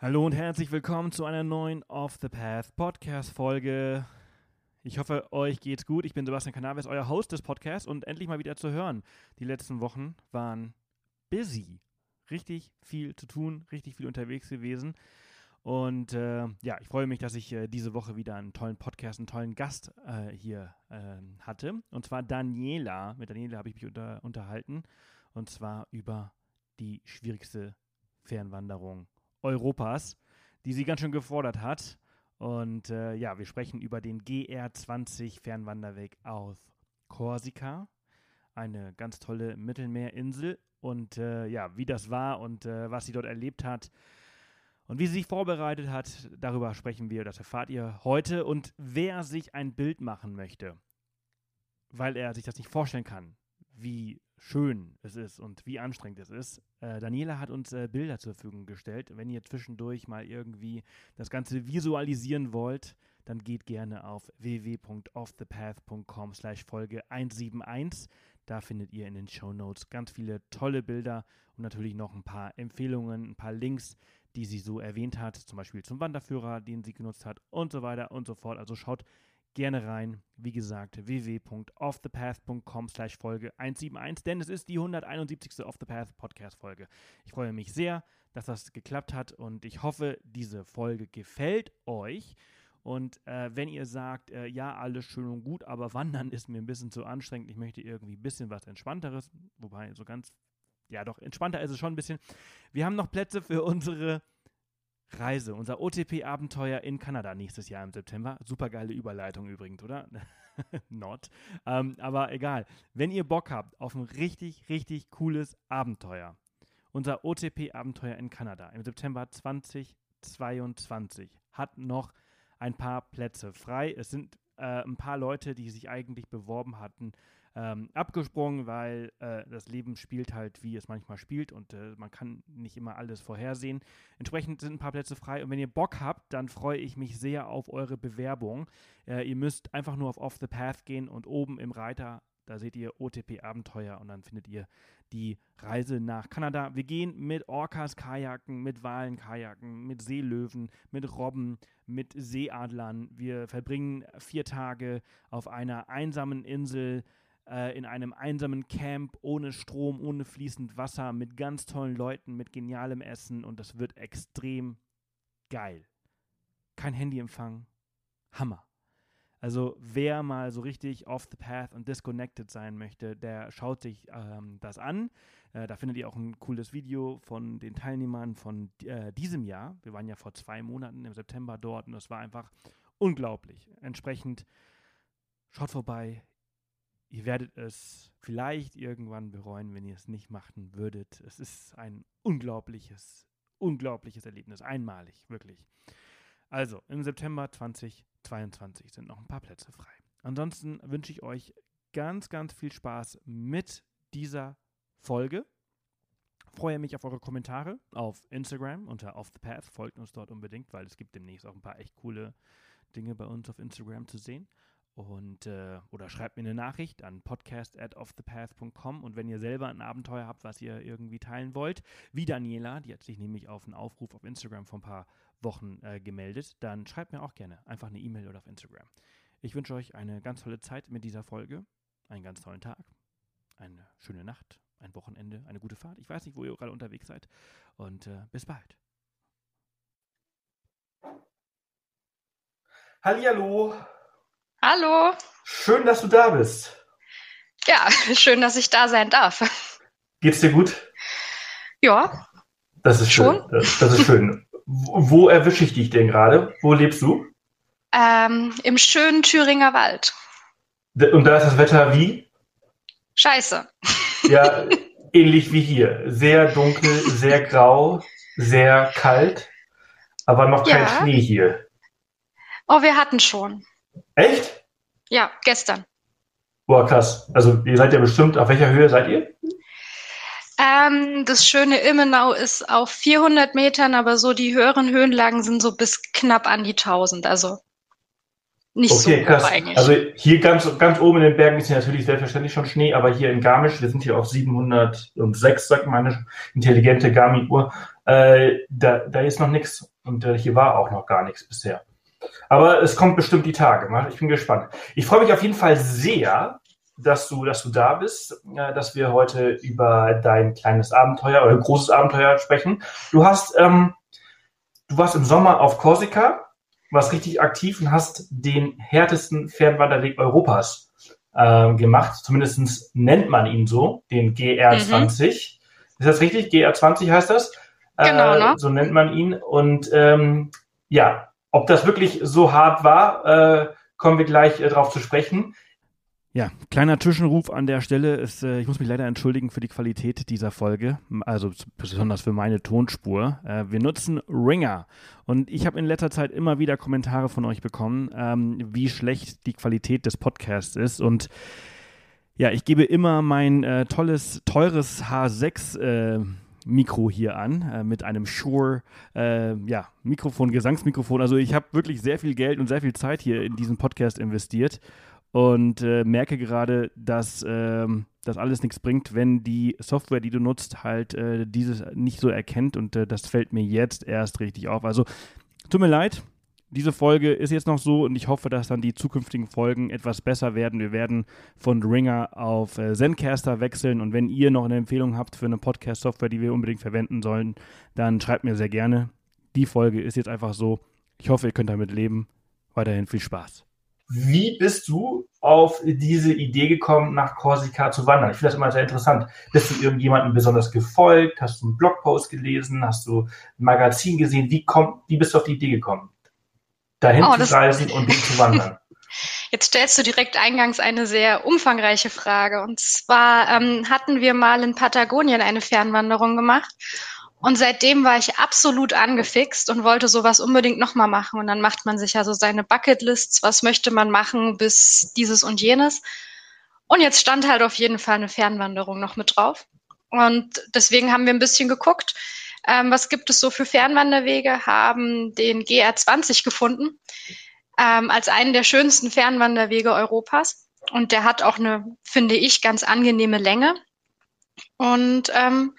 Hallo und herzlich willkommen zu einer neuen Off the Path Podcast Folge. Ich hoffe, euch geht's gut. Ich bin Sebastian Canaves, euer Host des Podcasts und endlich mal wieder zu hören. Die letzten Wochen waren busy. Richtig viel zu tun, richtig viel unterwegs gewesen. Und äh, ja, ich freue mich, dass ich äh, diese Woche wieder einen tollen Podcast, einen tollen Gast äh, hier ähm, hatte. Und zwar Daniela. Mit Daniela habe ich mich unter, unterhalten. Und zwar über die schwierigste Fernwanderung Europas, die sie ganz schön gefordert hat. Und äh, ja, wir sprechen über den GR20 Fernwanderweg aus Korsika, eine ganz tolle Mittelmeerinsel. Und äh, ja, wie das war und äh, was sie dort erlebt hat und wie sie sich vorbereitet hat, darüber sprechen wir, das erfahrt ihr heute. Und wer sich ein Bild machen möchte, weil er sich das nicht vorstellen kann, wie schön es ist und wie anstrengend es ist. Äh, Daniela hat uns äh, Bilder zur Verfügung gestellt. Wenn ihr zwischendurch mal irgendwie das Ganze visualisieren wollt, dann geht gerne auf www.offthepath.com slash Folge 171. Da findet ihr in den Show Notes ganz viele tolle Bilder und natürlich noch ein paar Empfehlungen, ein paar Links, die sie so erwähnt hat, zum Beispiel zum Wanderführer, den sie genutzt hat und so weiter und so fort. Also schaut gerne rein. Wie gesagt, www.offthepath.com slash Folge 171, denn es ist die 171. Off the Path Podcast Folge. Ich freue mich sehr, dass das geklappt hat und ich hoffe, diese Folge gefällt euch. Und äh, wenn ihr sagt, äh, ja, alles schön und gut, aber Wandern ist mir ein bisschen zu anstrengend, ich möchte irgendwie ein bisschen was Entspannteres, wobei so ganz, ja doch, entspannter ist es schon ein bisschen. Wir haben noch Plätze für unsere Reise, unser OTP-Abenteuer in Kanada nächstes Jahr im September. Super geile Überleitung übrigens, oder? Not. Ähm, aber egal. Wenn ihr Bock habt auf ein richtig, richtig cooles Abenteuer, unser OTP-Abenteuer in Kanada im September 2022 hat noch ein paar Plätze frei. Es sind äh, ein paar Leute, die sich eigentlich beworben hatten, ähm, abgesprungen, weil äh, das Leben spielt halt, wie es manchmal spielt und äh, man kann nicht immer alles vorhersehen. Entsprechend sind ein paar Plätze frei und wenn ihr Bock habt, dann freue ich mich sehr auf eure Bewerbung. Äh, ihr müsst einfach nur auf Off the Path gehen und oben im Reiter da seht ihr OTP Abenteuer und dann findet ihr die Reise nach Kanada. Wir gehen mit Orcas Kajaken, mit Walen Kajaken, mit Seelöwen, mit Robben, mit Seeadlern. Wir verbringen vier Tage auf einer einsamen Insel äh, in einem einsamen Camp ohne Strom, ohne fließend Wasser, mit ganz tollen Leuten, mit genialem Essen und das wird extrem geil. Kein Handyempfang. Hammer. Also wer mal so richtig off the path und disconnected sein möchte, der schaut sich ähm, das an. Äh, da findet ihr auch ein cooles Video von den Teilnehmern von äh, diesem Jahr. Wir waren ja vor zwei Monaten im September dort und das war einfach unglaublich. Entsprechend schaut vorbei, Ihr werdet es vielleicht irgendwann bereuen, wenn ihr es nicht machen würdet. Es ist ein unglaubliches, unglaubliches Erlebnis. Einmalig, wirklich. Also, im September 2022 sind noch ein paar Plätze frei. Ansonsten wünsche ich euch ganz, ganz viel Spaß mit dieser Folge. Freue mich auf eure Kommentare auf Instagram unter Off the Path. Folgt uns dort unbedingt, weil es gibt demnächst auch ein paar echt coole Dinge bei uns auf Instagram zu sehen. Und, äh, oder schreibt mir eine Nachricht an podcast at offthepath.com und wenn ihr selber ein Abenteuer habt, was ihr irgendwie teilen wollt, wie Daniela, die hat sich nämlich auf einen Aufruf auf Instagram vor ein paar Wochen äh, gemeldet, dann schreibt mir auch gerne einfach eine E-Mail oder auf Instagram. Ich wünsche euch eine ganz tolle Zeit mit dieser Folge, einen ganz tollen Tag, eine schöne Nacht, ein Wochenende, eine gute Fahrt. Ich weiß nicht, wo ihr gerade unterwegs seid und äh, bis bald. Hallihallo. Hallo. Schön, dass du da bist. Ja, schön, dass ich da sein darf. Geht's dir gut? Ja. Das ist schön. Schon? Das, das ist schön. Wo erwische ich dich denn gerade? Wo lebst du? Ähm, Im schönen Thüringer Wald. Und da ist das Wetter wie? Scheiße. Ja, ähnlich wie hier. Sehr dunkel, sehr grau, sehr kalt, aber noch kein ja. Schnee hier. Oh, wir hatten schon. Echt? Ja, gestern. Boah, krass. Also ihr seid ja bestimmt, auf welcher Höhe seid ihr? Ähm, das schöne Immenau ist auf 400 Metern, aber so die höheren Höhenlagen sind so bis knapp an die 1000. Also nicht Okay, so krass. eigentlich. Also hier ganz, ganz oben in den Bergen ist ja natürlich selbstverständlich schon Schnee, aber hier in Garmisch, wir sind hier auf 706, sagt meine intelligente Garmin-Uhr, äh, da, da ist noch nichts und äh, hier war auch noch gar nichts bisher. Aber es kommt bestimmt die Tage. mal. Ich bin gespannt. Ich freue mich auf jeden Fall sehr, dass du, dass du da bist, äh, dass wir heute über dein kleines Abenteuer oder großes Abenteuer sprechen. Du hast, ähm, du warst im Sommer auf Korsika, warst richtig aktiv und hast den härtesten Fernwanderweg Europas ähm, gemacht. Zumindest nennt man ihn so, den GR20. Ist das richtig? GR20 heißt das? Genau, Äh, ne? So nennt man ihn. Und ähm, ja, ob das wirklich so hart war, äh, kommen wir gleich äh, drauf zu sprechen. Ja, kleiner Zwischenruf an der Stelle ist, äh, ich muss mich leider entschuldigen für die Qualität dieser Folge, also besonders für meine Tonspur. Äh, wir nutzen Ringer und ich habe in letzter Zeit immer wieder Kommentare von euch bekommen, ähm, wie schlecht die Qualität des Podcasts ist und ja, ich gebe immer mein äh, tolles, teures H6 äh, Mikro hier an, äh, mit einem Shure äh, ja, Mikrofon, Gesangsmikrofon. Also ich habe wirklich sehr viel Geld und sehr viel Zeit hier in diesen Podcast investiert und äh, merke gerade, dass ähm, das alles nichts bringt, wenn die Software, die du nutzt, halt äh, dieses nicht so erkennt und äh, das fällt mir jetzt erst richtig auf. Also tut mir leid, diese Folge ist jetzt noch so und ich hoffe, dass dann die zukünftigen Folgen etwas besser werden. Wir werden von Ringer auf äh, Zencaster wechseln und wenn ihr noch eine Empfehlung habt für eine Podcast-Software, die wir unbedingt verwenden sollen, dann schreibt mir sehr gerne. Die Folge ist jetzt einfach so. Ich hoffe, ihr könnt damit leben. Weiterhin viel Spaß. Wie bist du auf diese Idee gekommen, nach Korsika zu wandern? Ich finde das immer sehr interessant. Bist du irgendjemandem besonders gefolgt? Hast du einen Blogpost gelesen? Hast du ein Magazin gesehen? Wie, kommt, wie bist du auf die Idee gekommen, dahin Oh, zu reisen und zu wandern? Jetzt stellst du direkt eingangs eine sehr umfangreiche Frage. Und zwar ähm, hatten wir mal in Patagonien eine Fernwanderung gemacht. Und seitdem war ich absolut angefixt und wollte sowas unbedingt nochmal machen. Und dann macht man sich ja so seine Bucketlists, was möchte man machen bis dieses und jenes. Und jetzt stand halt auf jeden Fall eine Fernwanderung noch mit drauf. Und deswegen haben wir ein bisschen geguckt, ähm, was gibt es so für Fernwanderwege, haben den GR20 gefunden ähm, als einen der schönsten Fernwanderwege Europas. Und der hat auch eine, finde ich, ganz angenehme Länge. Und ähm,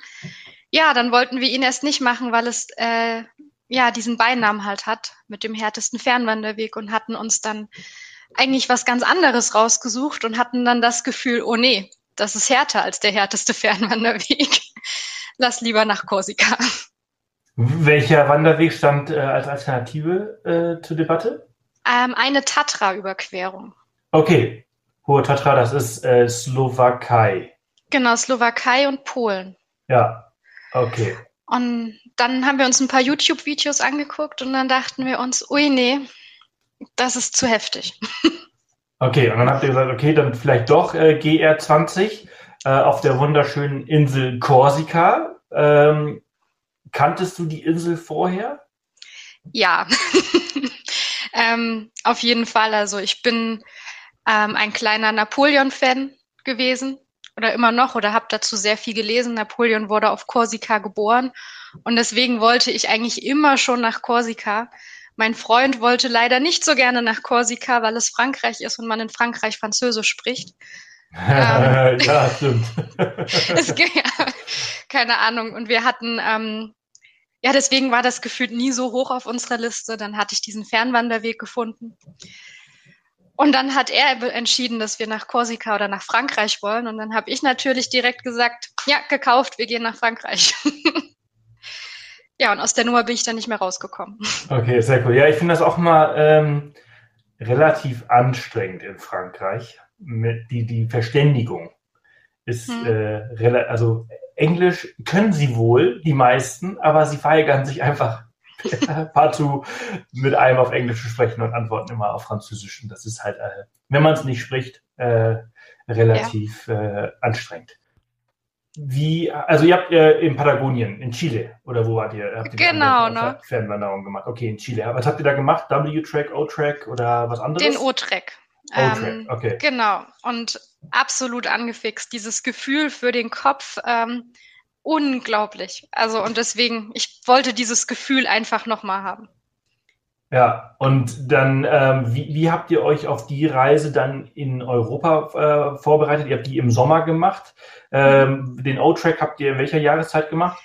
ja, dann wollten wir ihn erst nicht machen, weil es äh, ja diesen Beinamen halt hat mit dem härtesten Fernwanderweg und hatten uns dann eigentlich was ganz anderes rausgesucht und hatten dann das Gefühl, oh nee, das ist härter als der härteste Fernwanderweg. Lass lieber nach Korsika. Welcher Wanderweg stand äh, als Alternative äh, zur Debatte? Ähm, eine Tatra-Überquerung. Okay, Hohe Tatra, das ist äh, Slowakei. Genau, Slowakei und Polen. Ja, okay. Und dann haben wir uns ein paar YouTube-Videos angeguckt und dann dachten wir uns, ui, nee, das ist zu heftig. Okay, und dann habt ihr gesagt, okay, dann vielleicht doch äh, GR20 äh, auf der wunderschönen Insel Korsika. Ähm, kanntest du die Insel vorher? Ja, ähm, auf jeden Fall. Also ich bin ähm, ein kleiner Napoleon-Fan gewesen oder immer noch oder habe dazu sehr viel gelesen. Napoleon wurde auf Korsika geboren und deswegen wollte ich eigentlich immer schon nach Korsika. Mein Freund wollte leider nicht so gerne nach Korsika, weil es Frankreich ist und man in Frankreich Französisch spricht. Ähm. ja, stimmt. es ging, ja, keine Ahnung. Und wir hatten, ähm, ja, deswegen war das gefühlt nie so hoch auf unserer Liste. Dann hatte ich diesen Fernwanderweg gefunden. Und dann hat er entschieden, dass wir nach Korsika oder nach Frankreich wollen. Und dann habe ich natürlich direkt gesagt, ja, gekauft, wir gehen nach Frankreich. ja, und aus der Nummer bin ich dann nicht mehr rausgekommen. Okay, sehr cool. Ja, ich finde das auch mal ähm, relativ anstrengend in Frankreich. Mit die, die Verständigung ist Hm. äh, also Englisch können sie wohl, die meisten, aber sie weigern sich einfach partout mit einem auf Englisch zu sprechen und antworten immer auf Französisch. Und das ist halt, äh, wenn man es nicht spricht, äh, relativ äh, anstrengend. Wie, also ihr habt äh, in Patagonien, in Chile, oder wo wart ihr? Habt ihr Genau, ne? Fernwanderung gemacht. Okay, in Chile. Was habt ihr da gemacht? W-Track, O-Track oder was anderes? Den. O-Track, Ähm, okay. Genau. Und absolut angefixt. Dieses Gefühl für den Kopf, ähm, unglaublich. Also, und deswegen, ich wollte dieses Gefühl einfach nochmal haben. Ja, und dann, ähm, wie, wie habt ihr euch auf die Reise dann in Europa äh, vorbereitet? Ihr habt die im Sommer gemacht. Ähm, den O-Track habt ihr in welcher Jahreszeit gemacht?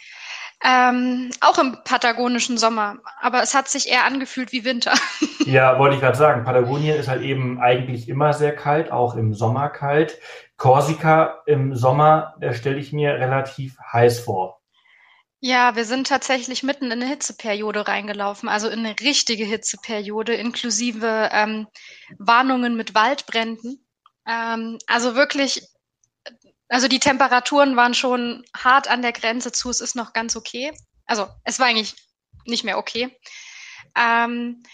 Ähm, auch im patagonischen Sommer, aber es hat sich eher angefühlt wie Winter. Ja, wollte ich gerade sagen. Patagonien ist halt eben eigentlich immer sehr kalt, auch im Sommer kalt. Korsika im Sommer, da stelle ich mir relativ heiß vor. Ja, wir sind tatsächlich mitten in eine Hitzeperiode reingelaufen, also in eine richtige Hitzeperiode, inklusive ähm, Warnungen mit Waldbränden. Ähm, also wirklich, also die Temperaturen waren schon hart an der Grenze zu, es ist noch ganz okay. Also es war eigentlich nicht mehr okay. Ähm,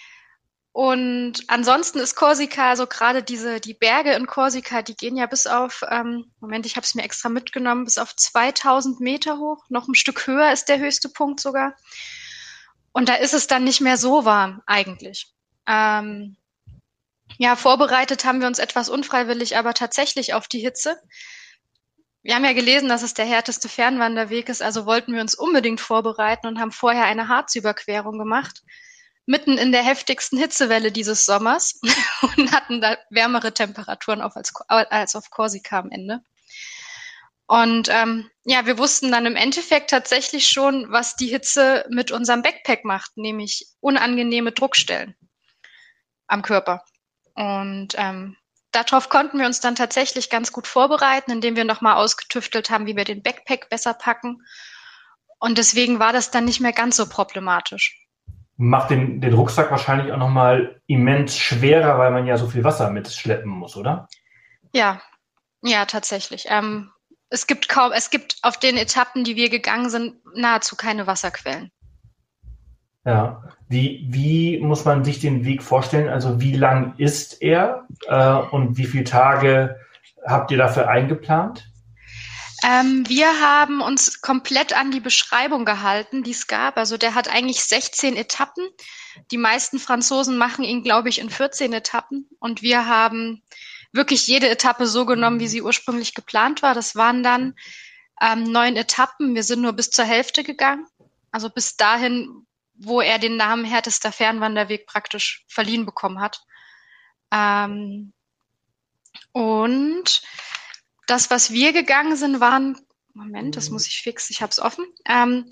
und ansonsten ist Korsika, also gerade diese, die Berge in Korsika, die gehen ja bis auf, ähm, Moment, ich habe es mir extra mitgenommen, bis auf 2000 Meter hoch. Noch ein Stück höher ist der höchste Punkt sogar. Und da ist es dann nicht mehr so warm eigentlich. Ähm, ja, vorbereitet haben wir uns etwas unfreiwillig, aber tatsächlich auf die Hitze. Wir haben ja gelesen, dass es der härteste Fernwanderweg ist, also wollten wir uns unbedingt vorbereiten und haben vorher eine Harzüberquerung gemacht mitten in der heftigsten Hitzewelle dieses Sommers und hatten da wärmere Temperaturen auf als, als auf Korsika am Ende. Und ähm, ja, wir wussten dann im Endeffekt tatsächlich schon, was die Hitze mit unserem Backpack macht, nämlich unangenehme Druckstellen am Körper. Und ähm, darauf konnten wir uns dann tatsächlich ganz gut vorbereiten, indem wir nochmal ausgetüftelt haben, wie wir den Backpack besser packen. Und deswegen war das dann nicht mehr ganz so problematisch macht den, den Rucksack wahrscheinlich auch nochmal immens schwerer, weil man ja so viel Wasser mitschleppen muss, oder? Ja, ja, tatsächlich. Ähm, es gibt kaum, es gibt auf den Etappen, die wir gegangen sind, nahezu keine Wasserquellen. Ja, wie, wie muss man sich den Weg vorstellen? Also wie lang ist er äh, und wie viele Tage habt ihr dafür eingeplant? Ähm, wir haben uns komplett an die Beschreibung gehalten, die es gab. Also der hat eigentlich 16 Etappen. Die meisten Franzosen machen ihn, glaube ich, in 14 Etappen. Und wir haben wirklich jede Etappe so genommen, wie sie ursprünglich geplant war. Das waren dann ähm, neun Etappen. Wir sind nur bis zur Hälfte gegangen. Also bis dahin, wo er den Namen härtester Fernwanderweg praktisch verliehen bekommen hat. Ähm, und das, was wir gegangen sind, waren, Moment, das muss ich fix, ich habe es offen, ähm,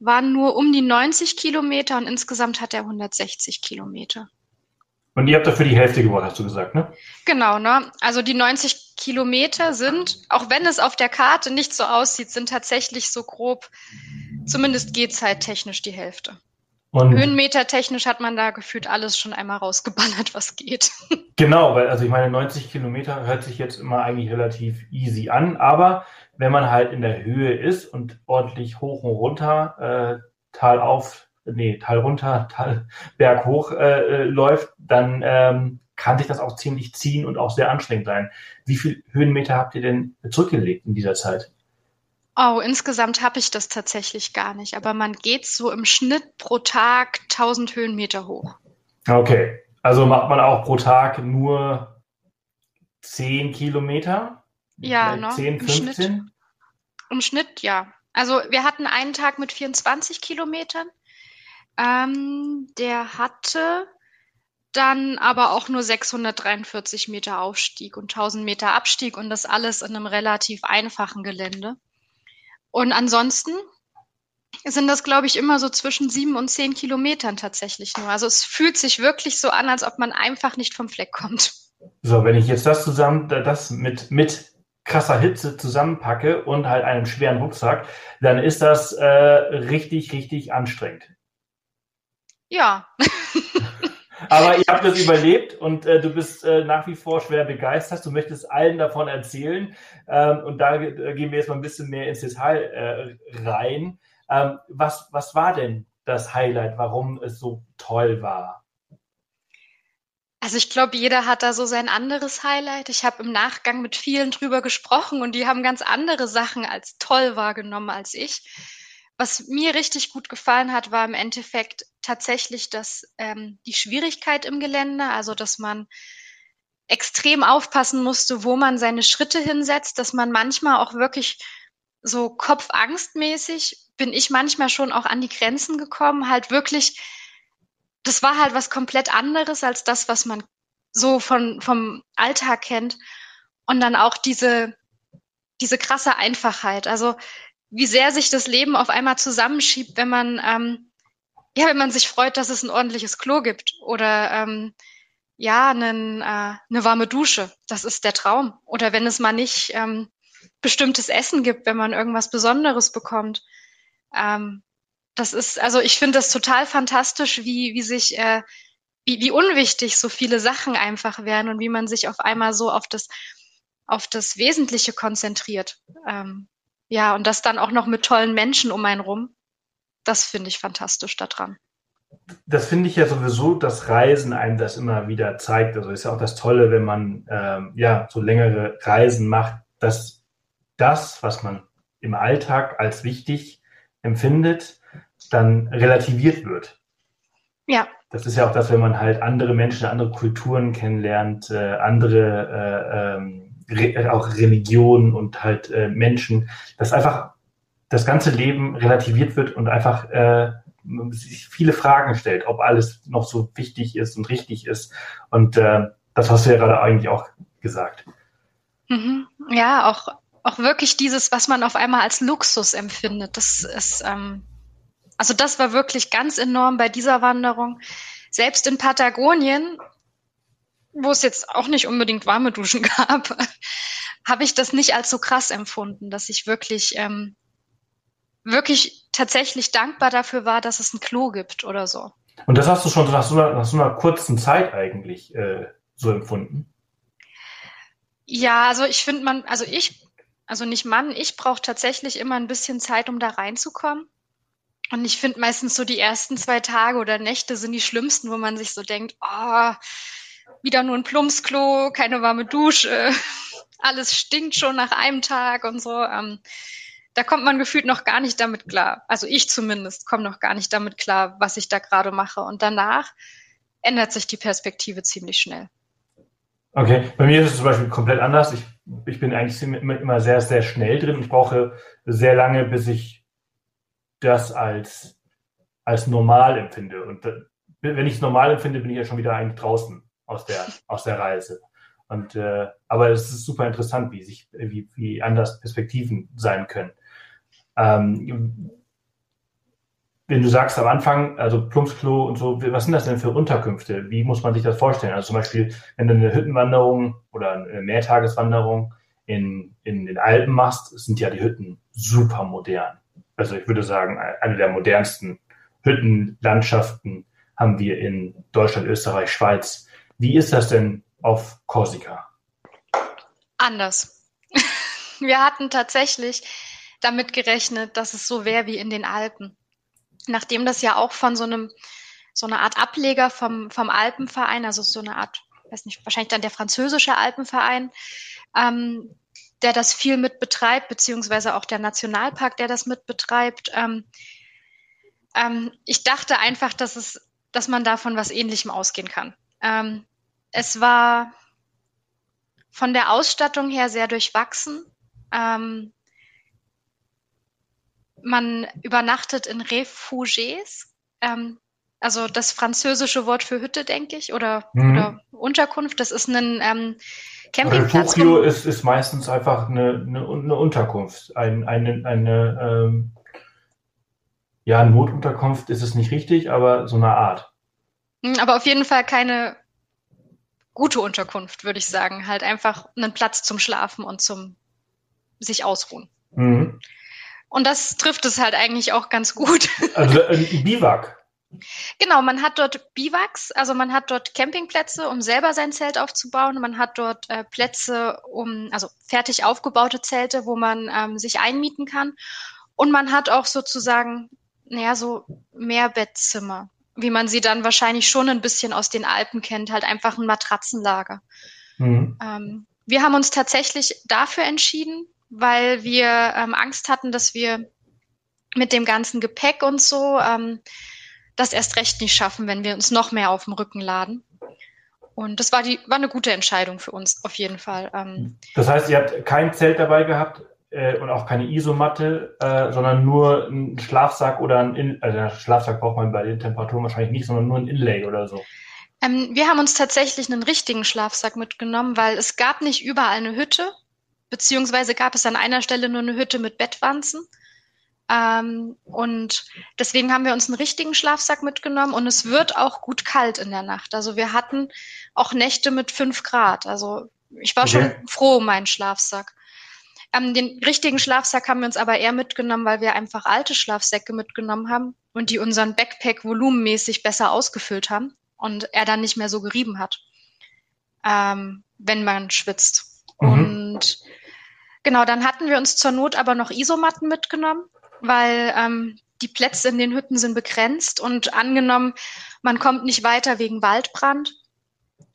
waren nur um die 90 Kilometer und insgesamt hat er 160 Kilometer. Und ihr habt dafür die Hälfte gewonnen, hast du gesagt, ne? Genau, ne? Also die 90 Kilometer sind, auch wenn es auf der Karte nicht so aussieht, sind tatsächlich so grob, zumindest Gehzeit-technisch die Hälfte. Und Höhenmeter-technisch hat man da gefühlt alles schon einmal rausgeballert, was geht. Genau, weil also ich meine, 90 Kilometer hört sich jetzt immer eigentlich relativ easy an, aber wenn man halt in der Höhe ist und ordentlich hoch und runter, äh, Tal auf, nee, Tal runter, Tal berg hoch äh, äh, läuft, dann ähm, kann sich das auch ziemlich ziehen und auch sehr anstrengend sein. Wie viel Höhenmeter habt ihr denn zurückgelegt in dieser Zeit? Oh, insgesamt habe ich das tatsächlich gar nicht, aber man geht so im Schnitt pro Tag 1000 Höhenmeter hoch. Okay, also macht man auch pro Tag nur 10 Kilometer? Ja, ne? 10, 15? Im Schnitt, Im Schnitt, ja. Also wir hatten einen Tag mit 24 Kilometern. Ähm, der hatte dann aber auch nur 643 Meter Aufstieg und 1000 Meter Abstieg und das alles in einem relativ einfachen Gelände. Und ansonsten sind das, glaube ich, immer so zwischen sieben und zehn Kilometern tatsächlich nur. Also es fühlt sich wirklich so an, als ob man einfach nicht vom Fleck kommt. So, wenn ich jetzt das zusammen, das mit, mit krasser Hitze zusammenpacke und halt einen schweren Rucksack, dann ist das äh, richtig, richtig anstrengend. Ja. Aber ihr habt das überlebt und äh, du bist äh, nach wie vor schwer begeistert. Du möchtest allen davon erzählen. Ähm, und da äh, gehen wir jetzt mal ein bisschen mehr ins Detail äh, rein. Ähm, was, was war denn das Highlight, warum es so toll war? Also ich glaube, jeder hat da so sein anderes Highlight. Ich habe im Nachgang mit vielen drüber gesprochen und die haben ganz andere Sachen als toll wahrgenommen als ich. Was mir richtig gut gefallen hat, war im Endeffekt tatsächlich dass ähm, die Schwierigkeit im Gelände, also dass man extrem aufpassen musste, wo man seine Schritte hinsetzt, dass man manchmal auch wirklich so kopfangstmäßig bin ich manchmal schon auch an die Grenzen gekommen, halt wirklich das war halt was komplett anderes als das, was man so von, vom Alltag kennt. Und dann auch diese, diese krasse Einfachheit. Also wie sehr sich das Leben auf einmal zusammenschiebt, wenn man, ähm, ja, wenn man sich freut, dass es ein ordentliches Klo gibt oder ähm, ja, einen, äh, eine warme Dusche. Das ist der Traum. Oder wenn es mal nicht ähm, bestimmtes Essen gibt, wenn man irgendwas Besonderes bekommt. Ähm, das ist, also ich finde das total fantastisch, wie, wie sich, äh, wie, wie unwichtig so viele Sachen einfach werden und wie man sich auf einmal so auf das, auf das Wesentliche konzentriert. Ähm, ja, und das dann auch noch mit tollen Menschen um einen rum. Das finde ich fantastisch daran. Das finde ich ja sowieso, dass Reisen einem das immer wieder zeigt. Also ist ja auch das Tolle, wenn man ähm, ja so längere Reisen macht, dass das, was man im Alltag als wichtig empfindet, dann relativiert wird. Ja. Das ist ja auch das, wenn man halt andere Menschen, andere Kulturen kennenlernt, äh, andere äh, ähm, re auch Religionen und halt äh, Menschen, dass einfach das ganze Leben relativiert wird und einfach äh, sich viele Fragen stellt, ob alles noch so wichtig ist und richtig ist. Und äh, das hast du ja gerade eigentlich auch gesagt. Mhm. Ja, auch, auch wirklich dieses, was man auf einmal als Luxus empfindet. Das ist, ähm, also das war wirklich ganz enorm bei dieser Wanderung. Selbst in Patagonien, wo es jetzt auch nicht unbedingt warme Duschen gab, habe ich das nicht als so krass empfunden, dass ich wirklich, ähm, wirklich tatsächlich dankbar dafür war, dass es ein Klo gibt oder so. Und das hast du schon nach so einer, nach so einer kurzen Zeit eigentlich äh, so empfunden? Ja, also ich finde man, also ich, also nicht Mann, ich brauche tatsächlich immer ein bisschen Zeit, um da reinzukommen. Und ich finde meistens so die ersten zwei Tage oder Nächte sind die schlimmsten, wo man sich so denkt, oh, wieder nur ein Plumpsklo, keine warme Dusche, alles stinkt schon nach einem Tag und so. Ähm, da kommt man gefühlt noch gar nicht damit klar. Also ich zumindest komme noch gar nicht damit klar, was ich da gerade mache. Und danach ändert sich die Perspektive ziemlich schnell. Okay, bei mir ist es zum Beispiel komplett anders. Ich, ich bin eigentlich immer sehr, sehr schnell drin. Ich brauche sehr lange, bis ich das als, als normal empfinde. Und wenn ich es normal empfinde, bin ich ja schon wieder eigentlich draußen aus der, aus der Reise. Und, äh, aber es ist super interessant, wie sich, wie, wie anders Perspektiven sein können. Ähm, wenn du sagst am Anfang, also Plumpsklo und so, was sind das denn für Unterkünfte? Wie muss man sich das vorstellen? Also zum Beispiel, wenn du eine Hüttenwanderung oder eine Mehrtageswanderung in, in den Alpen machst, sind ja die Hütten super modern also ich würde sagen, eine der modernsten Hüttenlandschaften haben wir in Deutschland, Österreich, Schweiz. Wie ist das denn auf Korsika? Anders. Wir hatten tatsächlich damit gerechnet, dass es so wäre wie in den Alpen. Nachdem das ja auch von so einem, so einer Art Ableger vom, vom Alpenverein, also so eine Art, weiß nicht, wahrscheinlich dann der französische Alpenverein, ähm, der das viel mit betreibt, beziehungsweise auch der Nationalpark, der das mit betreibt. Ähm, ähm, ich dachte einfach, dass es, dass man davon was Ähnlichem ausgehen kann. Ähm, es war von der Ausstattung her sehr durchwachsen. Ähm, man übernachtet in Refugiés, ähm, also das französische Wort für Hütte, denke ich, oder, mhm. oder Unterkunft. Das ist ein ähm, Campingplatz. Refugio ist, ist meistens einfach eine, eine, eine Unterkunft. Ein, eine, eine ähm, ja, Notunterkunft ist es nicht richtig, aber so eine Art. Hm, aber auf jeden Fall keine gute Unterkunft, würde ich sagen. Halt einfach einen Platz zum Schlafen und zum sich ausruhen. Mhm. Und das trifft es halt eigentlich auch ganz gut. Also ein Biwak. Genau, man hat dort Biwaks, also man hat dort Campingplätze, um selber sein Zelt aufzubauen. Man hat dort äh, Plätze, um, also fertig aufgebaute Zelte, wo man ähm, sich einmieten kann. Und man hat auch sozusagen, naja, so Mehrbettzimmer, wie man sie dann wahrscheinlich schon ein bisschen aus den Alpen kennt, halt einfach ein Matratzenlager. Mhm. Ähm, wir haben uns tatsächlich dafür entschieden, weil wir ähm, Angst hatten, dass wir mit dem ganzen Gepäck und so ähm, das erst recht nicht schaffen, wenn wir uns noch mehr auf dem Rücken laden. Und das war die war eine gute Entscheidung für uns auf jeden Fall. Ähm, das heißt, ihr habt kein Zelt dabei gehabt äh, und auch keine Isomatte, äh, sondern nur ein Schlafsack oder ein, In also Schlafsack braucht man bei den Temperaturen wahrscheinlich nicht, sondern nur ein Inlay oder so. Ähm, wir haben uns tatsächlich einen richtigen Schlafsack mitgenommen, weil es gab nicht überall eine Hütte, beziehungsweise gab es an einer Stelle nur eine Hütte mit Bettwanzen. Ähm, und deswegen haben wir uns einen richtigen Schlafsack mitgenommen und es wird auch gut kalt in der Nacht. Also wir hatten auch Nächte mit fünf Grad. Also ich war okay. schon froh um meinen Schlafsack. Ähm, den richtigen Schlafsack haben wir uns aber eher mitgenommen, weil wir einfach alte Schlafsäcke mitgenommen haben und die unseren Backpack volumenmäßig besser ausgefüllt haben und er dann nicht mehr so gerieben hat, ähm, wenn man schwitzt. Mhm. Und genau, dann hatten wir uns zur Not aber noch Isomatten mitgenommen, weil ähm, die Plätze in den Hütten sind begrenzt und angenommen, man kommt nicht weiter wegen Waldbrand,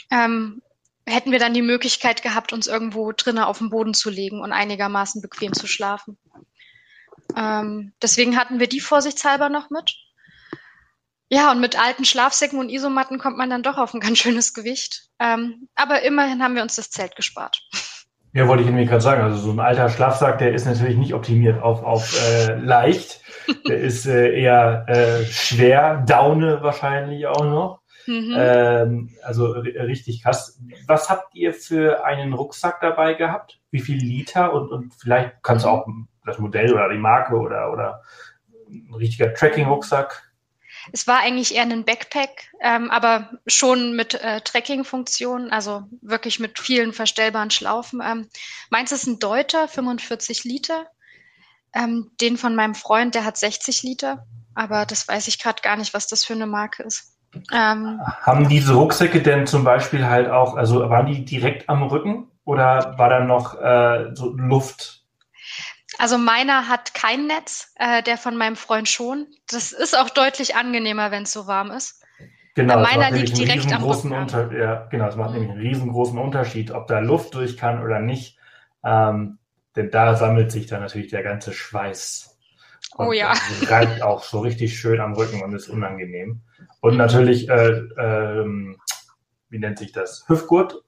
ähm, hätten wir dann die Möglichkeit gehabt, uns irgendwo drinnen auf den Boden zu legen und einigermaßen bequem zu schlafen. Ähm, deswegen hatten wir die vorsichtshalber noch mit. Ja, und mit alten Schlafsäcken und Isomatten kommt man dann doch auf ein ganz schönes Gewicht. Ähm, aber immerhin haben wir uns das Zelt gespart. Ja, wollte ich nämlich gerade sagen. Also so ein alter Schlafsack, der ist natürlich nicht optimiert auf, auf äh, leicht. Der ist äh, eher äh, schwer, Daune wahrscheinlich auch noch. Mhm. Ähm, also richtig krass. Was habt ihr für einen Rucksack dabei gehabt? Wie viel Liter? Und, und vielleicht kannst du auch das Modell oder die Marke oder, oder ein richtiger Tracking-Rucksack es war eigentlich eher ein Backpack, ähm, aber schon mit äh, Tracking-Funktion, also wirklich mit vielen verstellbaren Schlaufen. Ähm, meins ist ein Deuter, 45 Liter. Ähm, den von meinem Freund, der hat 60 Liter, aber das weiß ich gerade gar nicht, was das für eine Marke ist. Ähm, Haben diese Rucksäcke denn zum Beispiel halt auch, also waren die direkt am Rücken oder war da noch äh, so Luft also meiner hat kein Netz, äh, der von meinem Freund schon. Das ist auch deutlich angenehmer, wenn es so warm ist. Genau, meiner liegt direkt am Rücken. Unter ja, genau, es macht mhm. nämlich einen riesengroßen Unterschied, ob da Luft durch kann oder nicht. Ähm, denn da sammelt sich dann natürlich der ganze Schweiß. Und oh ja. reibt auch so richtig schön am Rücken und ist unangenehm. Und natürlich, äh, ähm, wie nennt sich das? Hüftgurt.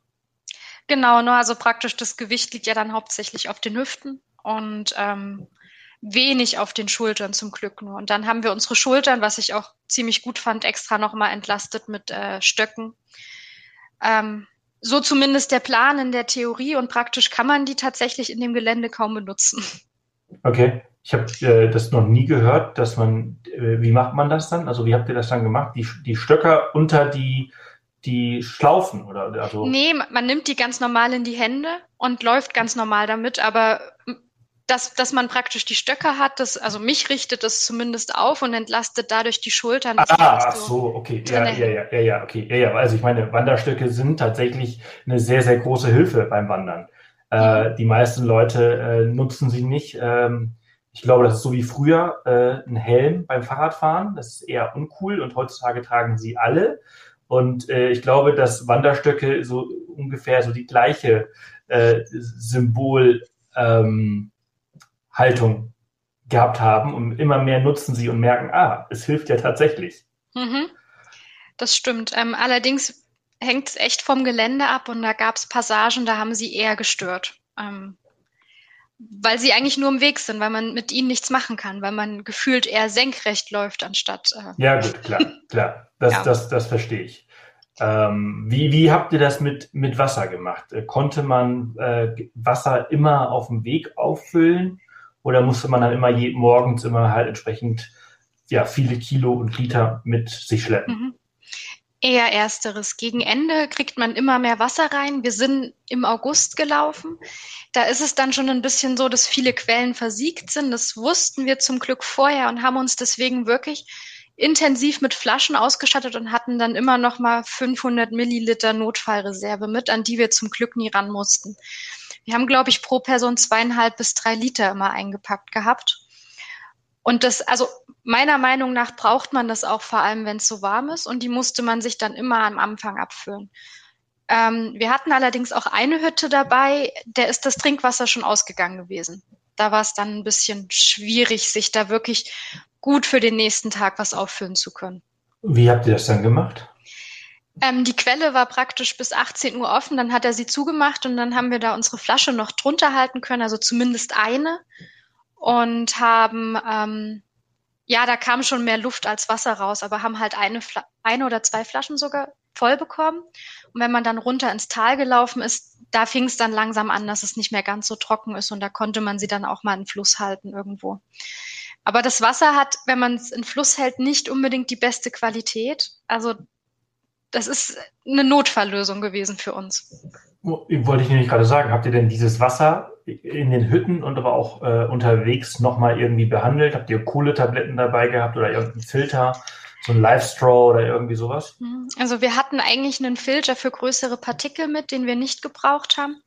Genau, nur also praktisch das Gewicht liegt ja dann hauptsächlich auf den Hüften und ähm, wenig auf den Schultern zum Glück nur. Und dann haben wir unsere Schultern, was ich auch ziemlich gut fand, extra nochmal entlastet mit äh, Stöcken. Ähm, so zumindest der Plan in der Theorie und praktisch kann man die tatsächlich in dem Gelände kaum benutzen. Okay, ich habe äh, das noch nie gehört, dass man, äh, wie macht man das dann? Also wie habt ihr das dann gemacht? Die, die Stöcker unter die die Schlaufen oder also Nee, man nimmt die ganz normal in die Hände und läuft ganz normal damit, aber dass, dass man praktisch die Stöcke hat, das, also mich richtet das zumindest auf und entlastet dadurch die Schultern. Ah, ach so, okay, ja, ja, ja, ja, ja, okay, ja, ja, also ich meine, Wanderstöcke sind tatsächlich eine sehr, sehr große Hilfe beim Wandern. Äh, die meisten Leute äh, nutzen sie nicht. Ähm, ich glaube, das ist so wie früher äh, ein Helm beim Fahrradfahren. Das ist eher uncool und heutzutage tragen sie alle. Und äh, ich glaube, dass Wanderstöcke so ungefähr so die gleiche äh, Symbol ähm, gehabt haben und immer mehr nutzen sie und merken, ah, es hilft ja tatsächlich. Mhm. Das stimmt. Ähm, allerdings hängt es echt vom Gelände ab und da gab es Passagen, da haben sie eher gestört. Ähm, weil sie eigentlich nur im Weg sind, weil man mit ihnen nichts machen kann, weil man gefühlt eher senkrecht läuft anstatt. Äh, ja, gut, klar, klar. Das, ja. das, das verstehe ich. Ähm, wie, wie habt ihr das mit, mit Wasser gemacht? Äh, konnte man äh, Wasser immer auf dem Weg auffüllen? Oder musste man dann immer je, morgens immer halt entsprechend ja, viele Kilo und Liter mit sich schleppen? Mhm. Eher ersteres. Gegen Ende kriegt man immer mehr Wasser rein. Wir sind im August gelaufen. Da ist es dann schon ein bisschen so, dass viele Quellen versiegt sind. Das wussten wir zum Glück vorher und haben uns deswegen wirklich intensiv mit Flaschen ausgestattet und hatten dann immer noch mal 500 Milliliter Notfallreserve mit, an die wir zum Glück nie ran mussten. Wir haben, glaube ich, pro Person zweieinhalb bis drei Liter immer eingepackt gehabt. Und das, also meiner Meinung nach braucht man das auch vor allem, wenn es so warm ist. Und die musste man sich dann immer am Anfang abfüllen. Ähm, wir hatten allerdings auch eine Hütte dabei, der ist das Trinkwasser schon ausgegangen gewesen. Da war es dann ein bisschen schwierig, sich da wirklich gut für den nächsten Tag was auffüllen zu können. Wie habt ihr das dann gemacht? Ähm, die Quelle war praktisch bis 18 Uhr offen, dann hat er sie zugemacht und dann haben wir da unsere Flasche noch drunter halten können, also zumindest eine. Und haben, ähm, ja, da kam schon mehr Luft als Wasser raus, aber haben halt eine, eine oder zwei Flaschen sogar voll bekommen. Und wenn man dann runter ins Tal gelaufen ist, da fing es dann langsam an, dass es nicht mehr ganz so trocken ist und da konnte man sie dann auch mal in Fluss halten irgendwo. Aber das Wasser hat, wenn man es in Fluss hält, nicht unbedingt die beste Qualität. Also das ist eine Notfalllösung gewesen für uns. Wollte ich nämlich gerade sagen, habt ihr denn dieses Wasser in den Hütten und aber auch äh, unterwegs nochmal irgendwie behandelt? Habt ihr Kohletabletten dabei gehabt oder irgendeinen Filter, so ein Live Straw oder irgendwie sowas? Mhm. Also wir hatten eigentlich einen Filter für größere Partikel mit, den wir nicht gebraucht haben.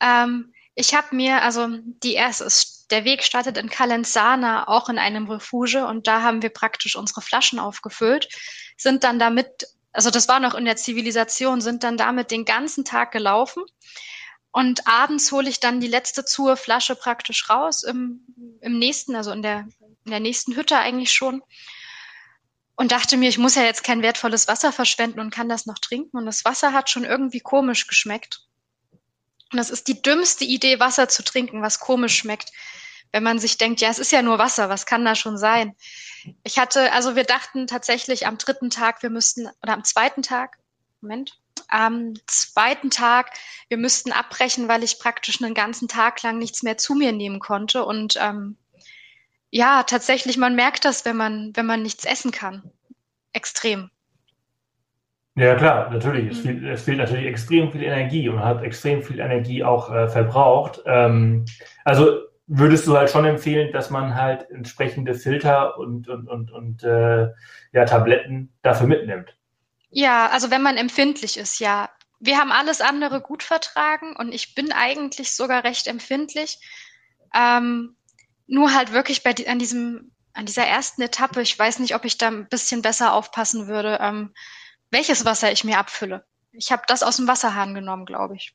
Ähm, ich habe mir, also die erste, der Weg startet in Calenzana, auch in einem Refuge, und da haben wir praktisch unsere Flaschen aufgefüllt, sind dann damit also das war noch in der Zivilisation, sind dann damit den ganzen Tag gelaufen. Und abends hole ich dann die letzte zur Flasche praktisch raus, im, im nächsten, also in der, in der nächsten Hütte eigentlich schon. Und dachte mir, ich muss ja jetzt kein wertvolles Wasser verschwenden und kann das noch trinken. Und das Wasser hat schon irgendwie komisch geschmeckt. Und das ist die dümmste Idee, Wasser zu trinken, was komisch schmeckt wenn man sich denkt, ja, es ist ja nur Wasser, was kann da schon sein? Ich hatte, also wir dachten tatsächlich am dritten Tag, wir müssten, oder am zweiten Tag, Moment, am zweiten Tag, wir müssten abbrechen, weil ich praktisch einen ganzen Tag lang nichts mehr zu mir nehmen konnte. Und ähm, ja, tatsächlich, man merkt das, wenn man, wenn man nichts essen kann. Extrem. Ja, klar, natürlich. Es, mhm. fehlt, es fehlt natürlich extrem viel Energie und hat extrem viel Energie auch äh, verbraucht. Ähm, also würdest du halt schon empfehlen, dass man halt entsprechende Filter und, und, und, und äh, ja, Tabletten dafür mitnimmt. Ja, also wenn man empfindlich ist, ja. Wir haben alles andere gut vertragen und ich bin eigentlich sogar recht empfindlich. Ähm, nur halt wirklich bei an diesem, an dieser ersten Etappe, ich weiß nicht, ob ich da ein bisschen besser aufpassen würde, ähm, welches Wasser ich mir abfülle. Ich habe das aus dem Wasserhahn genommen, glaube ich.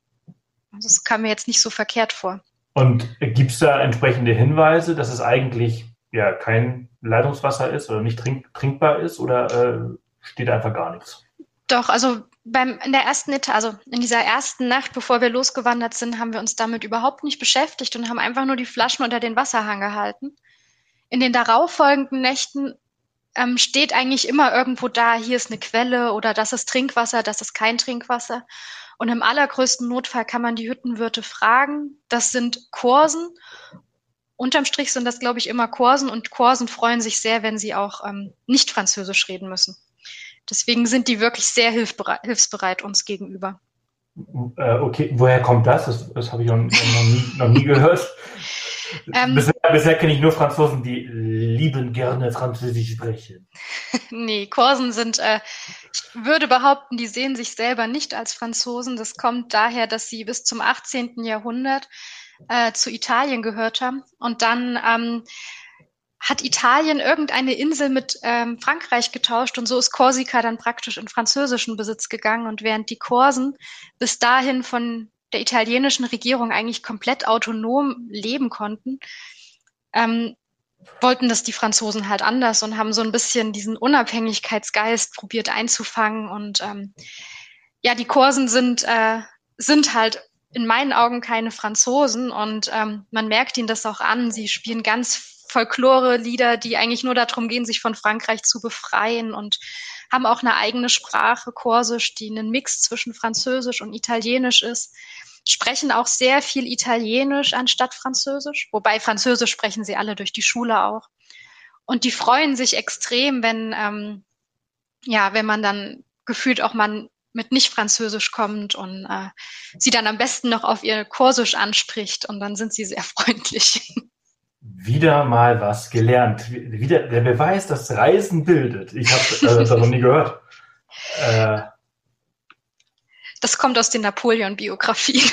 Also das kam mir jetzt nicht so verkehrt vor. Und gibt es da entsprechende Hinweise, dass es eigentlich ja kein Leitungswasser ist oder nicht trink trinkbar ist oder äh, steht einfach gar nichts? Doch, also beim in der ersten also in dieser ersten Nacht, bevor wir losgewandert sind, haben wir uns damit überhaupt nicht beschäftigt und haben einfach nur die Flaschen unter den Wasserhang gehalten. In den darauffolgenden Nächten ähm, steht eigentlich immer irgendwo da, hier ist eine Quelle oder das ist Trinkwasser, das ist kein Trinkwasser. Und im allergrößten Notfall kann man die Hüttenwirte fragen. Das sind Kursen. Unterm Strich sind das, glaube ich, immer Kursen und Kursen freuen sich sehr, wenn sie auch ähm, nicht Französisch reden müssen. Deswegen sind die wirklich sehr hilfsbereit, uns gegenüber. Äh, okay, woher kommt das? Das, das habe ich noch, noch, nie, noch nie gehört. Ähm, bisher, bisher kenne ich nur Franzosen, die lieben gerne Französisch sprechen. nee, Korsen sind, äh, ich würde behaupten, die sehen sich selber nicht als Franzosen. Das kommt daher, dass sie bis zum 18. Jahrhundert äh, zu Italien gehört haben. Und dann ähm, hat Italien irgendeine Insel mit ähm, Frankreich getauscht und so ist Korsika dann praktisch in französischen Besitz gegangen. Und während die Korsen bis dahin von der italienischen Regierung eigentlich komplett autonom leben konnten, ähm, wollten das die Franzosen halt anders und haben so ein bisschen diesen Unabhängigkeitsgeist probiert einzufangen. Und ähm, ja, die Korsen sind, äh, sind halt in meinen Augen keine Franzosen und ähm, man merkt ihnen das auch an. Sie spielen ganz Folklore-Lieder, die eigentlich nur darum gehen, sich von Frankreich zu befreien und haben auch eine eigene Sprache, Korsisch, die einen Mix zwischen Französisch und Italienisch ist sprechen auch sehr viel Italienisch anstatt Französisch, wobei Französisch sprechen sie alle durch die Schule auch. Und die freuen sich extrem, wenn, ähm, ja, wenn man dann gefühlt auch mal mit nicht Französisch kommt und äh, sie dann am besten noch auf ihr Kursisch anspricht und dann sind sie sehr freundlich. Wieder mal was gelernt. Wieder der Beweis, dass Reisen bildet. Ich habe äh, das noch nie gehört. Äh, das kommt aus den Napoleon-Biografien.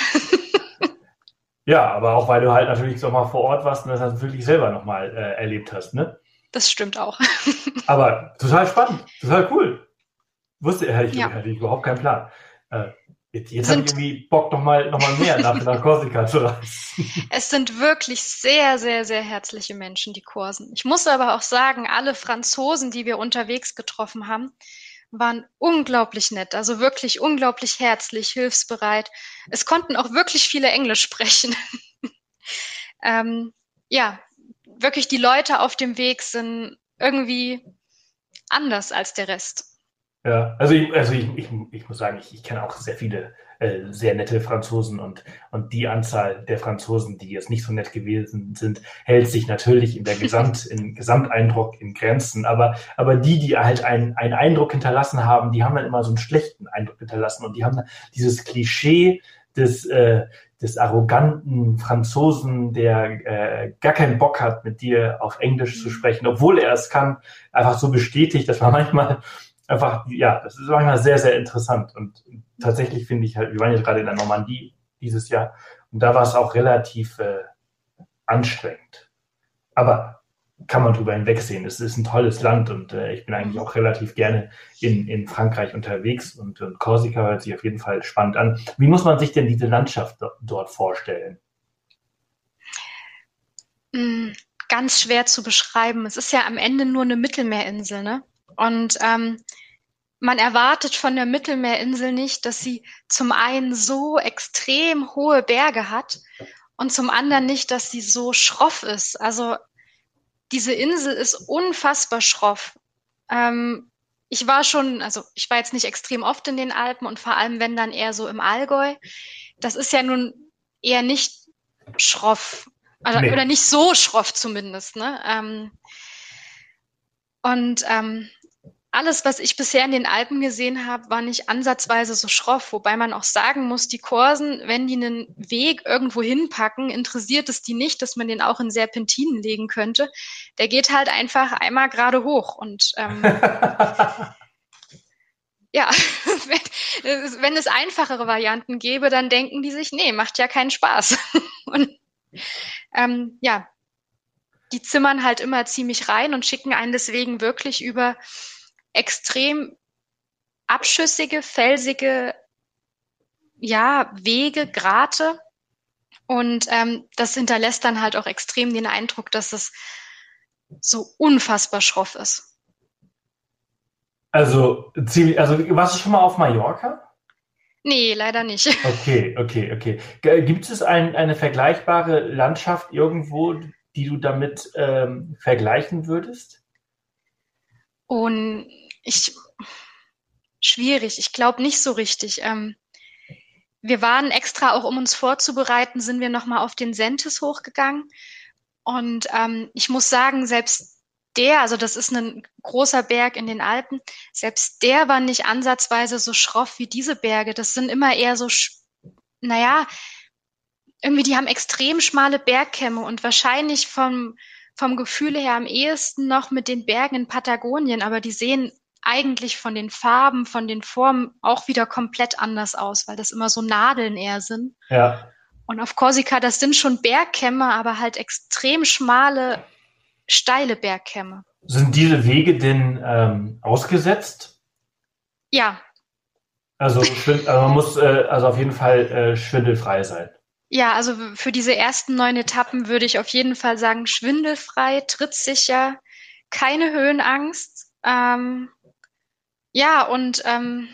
ja, aber auch weil du halt natürlich noch mal vor Ort warst und das wirklich selber noch mal äh, erlebt hast, ne? Das stimmt auch. aber total spannend, total cool. Wusste hätte ich, ja. hatte ich überhaupt keinen Plan. Äh, jetzt jetzt habe ich irgendwie Bock, noch mal, noch mal mehr nach, nach Korsika zu reisen. Es sind wirklich sehr, sehr, sehr herzliche Menschen, die Kursen. Ich muss aber auch sagen, alle Franzosen, die wir unterwegs getroffen haben, waren unglaublich nett, also wirklich unglaublich herzlich, hilfsbereit. Es konnten auch wirklich viele Englisch sprechen. ähm, ja, wirklich die Leute auf dem Weg sind irgendwie anders als der Rest. Ja, also ich, also ich, ich, ich muss sagen, ich, ich kenne auch sehr viele äh, sehr nette Franzosen und, und die Anzahl der Franzosen, die jetzt nicht so nett gewesen sind, hält sich natürlich in der Gesamt, im Gesamteindruck in Grenzen. Aber, aber die, die halt einen, einen Eindruck hinterlassen haben, die haben dann immer so einen schlechten Eindruck hinterlassen und die haben dieses Klischee des, äh, des arroganten Franzosen, der äh, gar keinen Bock hat, mit dir auf Englisch zu sprechen, obwohl er es kann, einfach so bestätigt. Das war manchmal einfach, ja, das ist manchmal sehr, sehr interessant. Und tatsächlich finde ich halt, wir waren jetzt gerade in der Normandie dieses Jahr und da war es auch relativ äh, anstrengend. Aber kann man drüber hinwegsehen. Es ist ein tolles Land und äh, ich bin eigentlich auch relativ gerne in, in Frankreich unterwegs und, und Korsika hört sich auf jeden Fall spannend an. Wie muss man sich denn diese Landschaft dort vorstellen? Mm, ganz schwer zu beschreiben. Es ist ja am Ende nur eine Mittelmeerinsel, ne? Und ähm, man erwartet von der Mittelmeerinsel nicht, dass sie zum einen so extrem hohe Berge hat und zum anderen nicht, dass sie so schroff ist. Also diese Insel ist unfassbar schroff. Ähm, ich war schon, also ich war jetzt nicht extrem oft in den Alpen und vor allem wenn dann eher so im Allgäu. Das ist ja nun eher nicht schroff. Also, nee. Oder nicht so schroff zumindest. Ne? Ähm, und ähm, alles, was ich bisher in den Alpen gesehen habe, war nicht ansatzweise so schroff, wobei man auch sagen muss, die Korsen, wenn die einen Weg irgendwo hinpacken, interessiert es die nicht, dass man den auch in Serpentinen legen könnte. Der geht halt einfach einmal gerade hoch und ähm, ja, wenn, wenn es einfachere Varianten gäbe, dann denken die sich, nee, macht ja keinen Spaß. und ähm, ja, die zimmern halt immer ziemlich rein und schicken einen deswegen wirklich über extrem abschüssige, felsige ja, Wege, Grate. Und ähm, das hinterlässt dann halt auch extrem den Eindruck, dass es so unfassbar schroff ist. Also, ziemlich, also warst du schon mal auf Mallorca? Nee, leider nicht. Okay, okay, okay. Gibt es ein, eine vergleichbare Landschaft irgendwo, die du damit ähm, vergleichen würdest? Und ich, schwierig. Ich glaube nicht so richtig. Ähm, wir waren extra auch, um uns vorzubereiten, sind wir nochmal auf den Sentis hochgegangen. Und ähm, ich muss sagen, selbst der, also das ist ein großer Berg in den Alpen, selbst der war nicht ansatzweise so schroff wie diese Berge. Das sind immer eher so, naja, irgendwie, die haben extrem schmale Bergkämme und wahrscheinlich vom, vom Gefühle her am ehesten noch mit den Bergen in Patagonien, aber die sehen eigentlich von den Farben, von den Formen auch wieder komplett anders aus, weil das immer so Nadeln eher sind. Ja. Und auf Korsika, das sind schon Bergkämme, aber halt extrem schmale, steile Bergkämme. Sind diese Wege denn ähm, ausgesetzt? Ja. Also, also man muss äh, also auf jeden Fall äh, schwindelfrei sein. Ja, also für diese ersten neun Etappen würde ich auf jeden Fall sagen, schwindelfrei, trittsicher, keine Höhenangst. Ähm, ja, und ähm,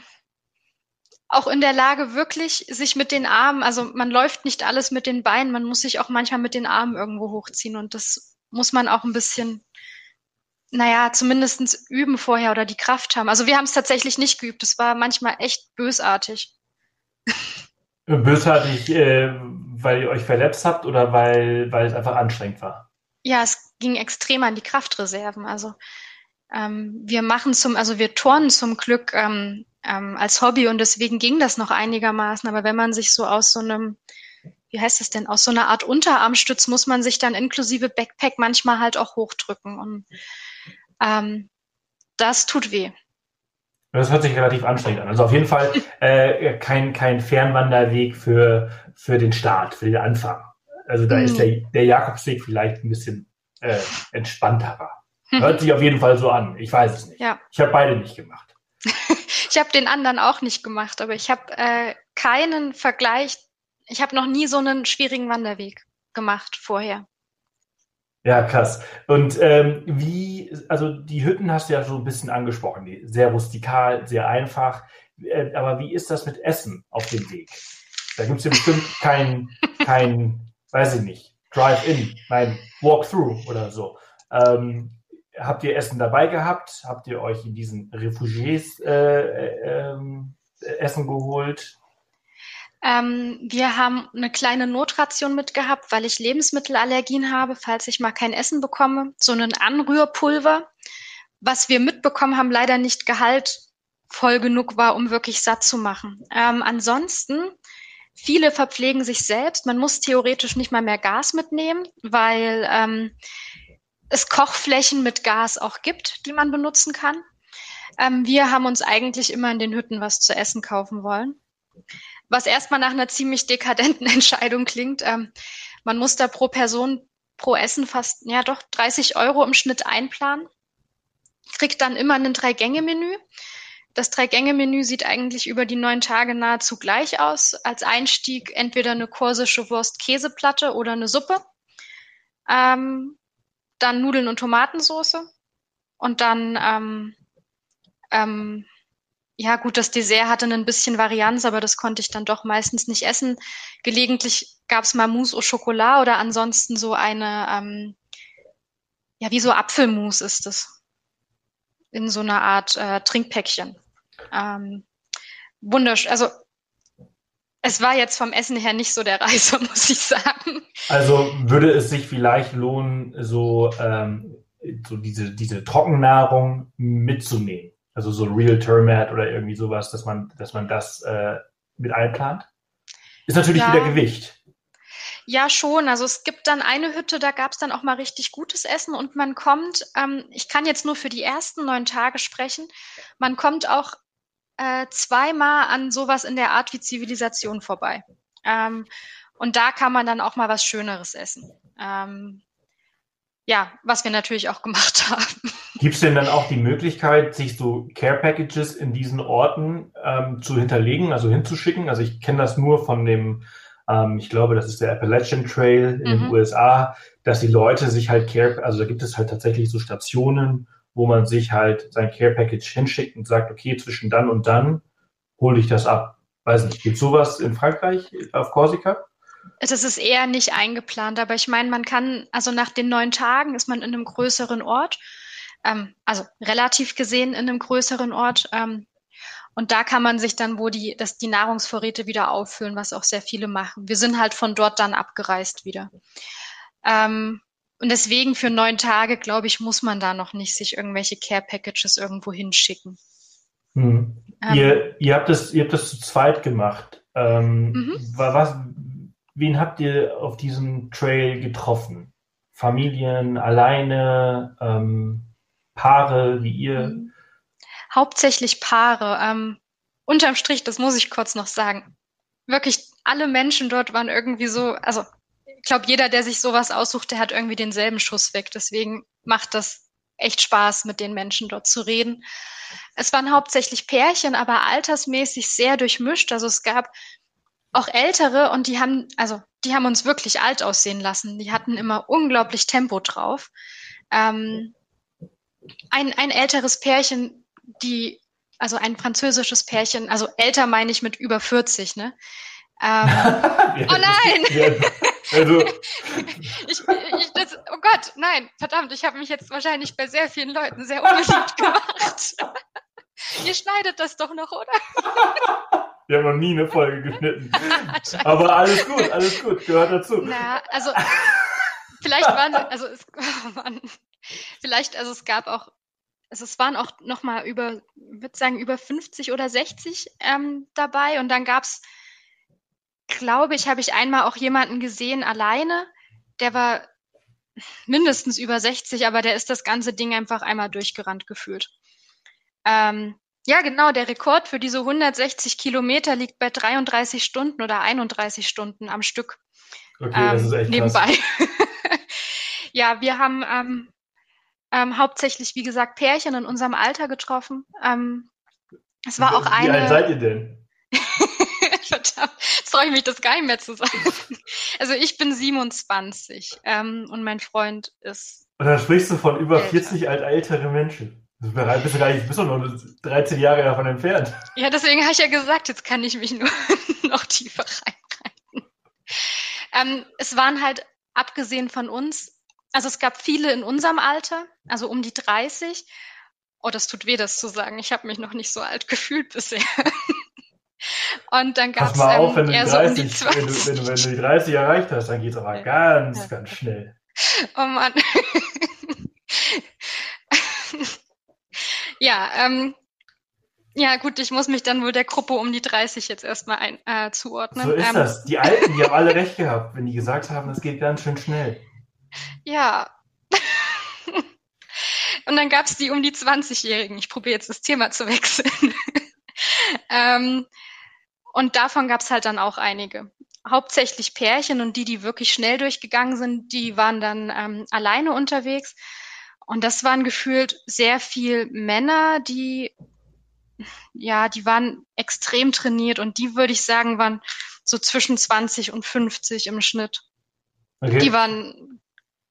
auch in der Lage, wirklich sich mit den Armen, also man läuft nicht alles mit den Beinen, man muss sich auch manchmal mit den Armen irgendwo hochziehen und das muss man auch ein bisschen, naja, zumindest üben vorher oder die Kraft haben. Also wir haben es tatsächlich nicht geübt, es war manchmal echt bösartig. Bösartig, äh, weil ihr euch verletzt habt oder weil, weil es einfach anstrengend war? Ja, es ging extrem an die Kraftreserven. Also ähm, wir machen zum, also wir turnen zum Glück ähm, ähm, als Hobby und deswegen ging das noch einigermaßen. Aber wenn man sich so aus so einem, wie heißt das denn, aus so einer Art Unterarmstütz muss man sich dann inklusive Backpack manchmal halt auch hochdrücken. Und ähm, das tut weh. Das hört sich relativ anstrengend an. Also auf jeden Fall äh, kein, kein Fernwanderweg für, für den Start, für den Anfang. Also da mhm. ist der, der Jakobsweg vielleicht ein bisschen äh, entspannterer. Hört sich auf jeden Fall so an. Ich weiß es nicht. Ja. Ich habe beide nicht gemacht. ich habe den anderen auch nicht gemacht, aber ich habe äh, keinen Vergleich. Ich habe noch nie so einen schwierigen Wanderweg gemacht vorher. Ja, krass. Und ähm, wie, also die Hütten hast du ja so ein bisschen angesprochen, sehr rustikal, sehr einfach. Äh, aber wie ist das mit Essen auf dem Weg? Da gibt es ja bestimmt kein, kein, weiß ich nicht, Drive-In, nein, Walk-Through oder so. Ähm, habt ihr Essen dabei gehabt? Habt ihr euch in diesen Refugiés äh, äh, Essen geholt? Ähm, wir haben eine kleine Notration mitgehabt, weil ich Lebensmittelallergien habe, falls ich mal kein Essen bekomme. So ein Anrührpulver, was wir mitbekommen haben, leider nicht gehaltvoll genug war, um wirklich satt zu machen. Ähm, ansonsten, viele verpflegen sich selbst. Man muss theoretisch nicht mal mehr Gas mitnehmen, weil ähm, es Kochflächen mit Gas auch gibt, die man benutzen kann. Ähm, wir haben uns eigentlich immer in den Hütten was zu essen kaufen wollen was erstmal nach einer ziemlich dekadenten Entscheidung klingt. Ähm, man muss da pro Person pro Essen fast, ja doch, 30 Euro im Schnitt einplanen. Kriegt dann immer ein Drei-Gänge-Menü. Das Drei-Gänge-Menü sieht eigentlich über die neun Tage nahezu gleich aus. Als Einstieg entweder eine korsische Wurst-Käseplatte oder eine Suppe. Ähm, dann Nudeln und Tomatensauce. Und dann ähm, ähm, ja gut, das Dessert hatte ein bisschen Varianz, aber das konnte ich dann doch meistens nicht essen. Gelegentlich gab es mal Mousse au Chocolat oder ansonsten so eine, ähm, ja, wie so Apfelmus ist es. In so einer Art äh, Trinkpäckchen. Ähm, wunderschön. Also es war jetzt vom Essen her nicht so der Reiser, muss ich sagen. Also würde es sich vielleicht lohnen, so, ähm, so diese, diese Trockennahrung mitzunehmen? Also so Real Termat oder irgendwie sowas, dass man, dass man das äh, mit einplant. Ist natürlich ja. wieder Gewicht. Ja, schon. Also es gibt dann eine Hütte, da gab es dann auch mal richtig gutes Essen und man kommt, ähm, ich kann jetzt nur für die ersten neun Tage sprechen, man kommt auch äh, zweimal an sowas in der Art wie Zivilisation vorbei. Ähm, und da kann man dann auch mal was Schöneres essen. Ähm, ja, was wir natürlich auch gemacht haben. Gibt es denn dann auch die Möglichkeit, sich so Care Packages in diesen Orten ähm, zu hinterlegen, also hinzuschicken? Also ich kenne das nur von dem, ähm, ich glaube, das ist der Appalachian Trail in mhm. den USA, dass die Leute sich halt Care, also da gibt es halt tatsächlich so Stationen, wo man sich halt sein Care Package hinschickt und sagt, okay, zwischen dann und dann hole ich das ab. Weiß nicht, gibt sowas in Frankreich auf Korsika? Das ist eher nicht eingeplant, aber ich meine, man kann, also nach den neun Tagen ist man in einem größeren Ort, ähm, also relativ gesehen in einem größeren Ort. Ähm, und da kann man sich dann, wo die, dass die Nahrungsvorräte wieder auffüllen, was auch sehr viele machen. Wir sind halt von dort dann abgereist wieder. Ähm, und deswegen für neun Tage, glaube ich, muss man da noch nicht sich irgendwelche Care Packages irgendwo hinschicken. Hm. Ähm, ihr, ihr, habt das, ihr habt das zu zweit gemacht. Ähm, mhm. was, wen habt ihr auf diesem Trail getroffen? Familien, alleine, ähm, Paare wie ihr? Mhm. Hauptsächlich Paare. Ähm, unterm Strich, das muss ich kurz noch sagen. Wirklich alle Menschen dort waren irgendwie so, also glaube, jeder, der sich sowas aussucht, der hat irgendwie denselben Schuss weg. Deswegen macht das echt Spaß, mit den Menschen dort zu reden. Es waren hauptsächlich Pärchen, aber altersmäßig sehr durchmischt. Also es gab auch ältere und die haben, also die haben uns wirklich alt aussehen lassen. Die hatten immer unglaublich Tempo drauf. Ähm, ein, ein älteres Pärchen, die, also ein französisches Pärchen, also älter meine ich mit über 40, ne? Ähm, oh nein! also. ich, ich, das, oh Gott, nein, verdammt, ich habe mich jetzt wahrscheinlich bei sehr vielen Leuten sehr unbeliebt gemacht. Ihr schneidet das doch noch, oder? Wir haben noch nie eine Folge geschnitten. Aber alles gut, alles gut, gehört dazu. Na, also vielleicht waren, also es, oh Mann, vielleicht, also es gab auch, also es waren auch noch mal über, würde sagen über 50 oder 60 ähm, dabei und dann gab es, glaube ich, habe ich einmal auch jemanden gesehen alleine, der war mindestens über 60, aber der ist das ganze Ding einfach einmal durchgerannt gefühlt. Ähm, ja, genau. Der Rekord für diese 160 Kilometer liegt bei 33 Stunden oder 31 Stunden am Stück. Okay, ähm, das ist echt nebenbei. ja, wir haben ähm, ähm, hauptsächlich, wie gesagt, Pärchen in unserem Alter getroffen. Ähm, es war auch eine. Wie alt seid ihr denn? Verdammt, jetzt traue ich mich das gar nicht mehr zu sagen. Also ich bin 27 ähm, und mein Freund ist. Und dann sprichst du von über älter. 40 alt ältere Menschen. Du bist du gar nicht, bist du nur 13 Jahre davon entfernt. Ja, deswegen habe ich ja gesagt, jetzt kann ich mich nur noch tiefer reinreiten. Ähm, es waren halt, abgesehen von uns, also es gab viele in unserem Alter, also um die 30. Oh, das tut weh, das zu sagen. Ich habe mich noch nicht so alt gefühlt bisher. Und dann gab es mal auf, wenn, du eher 30, so um wenn, du, wenn, du, wenn du die 30 erreicht hast, dann geht es aber ganz, ja. ganz schnell. Oh Mann. ja, ähm, ja, gut, ich muss mich dann wohl der Gruppe um die 30 jetzt erstmal ein, äh, zuordnen. So ist ähm, das. Die Alten, die haben alle recht gehabt, wenn die gesagt haben, es geht ganz schön schnell. Ja. Und dann gab es die um die 20-Jährigen. Ich probiere jetzt das Thema zu wechseln. ähm, und davon gab es halt dann auch einige. Hauptsächlich Pärchen und die, die wirklich schnell durchgegangen sind, die waren dann ähm, alleine unterwegs. Und das waren gefühlt sehr viel Männer, die ja, die waren extrem trainiert und die würde ich sagen, waren so zwischen 20 und 50 im Schnitt. Okay. Die waren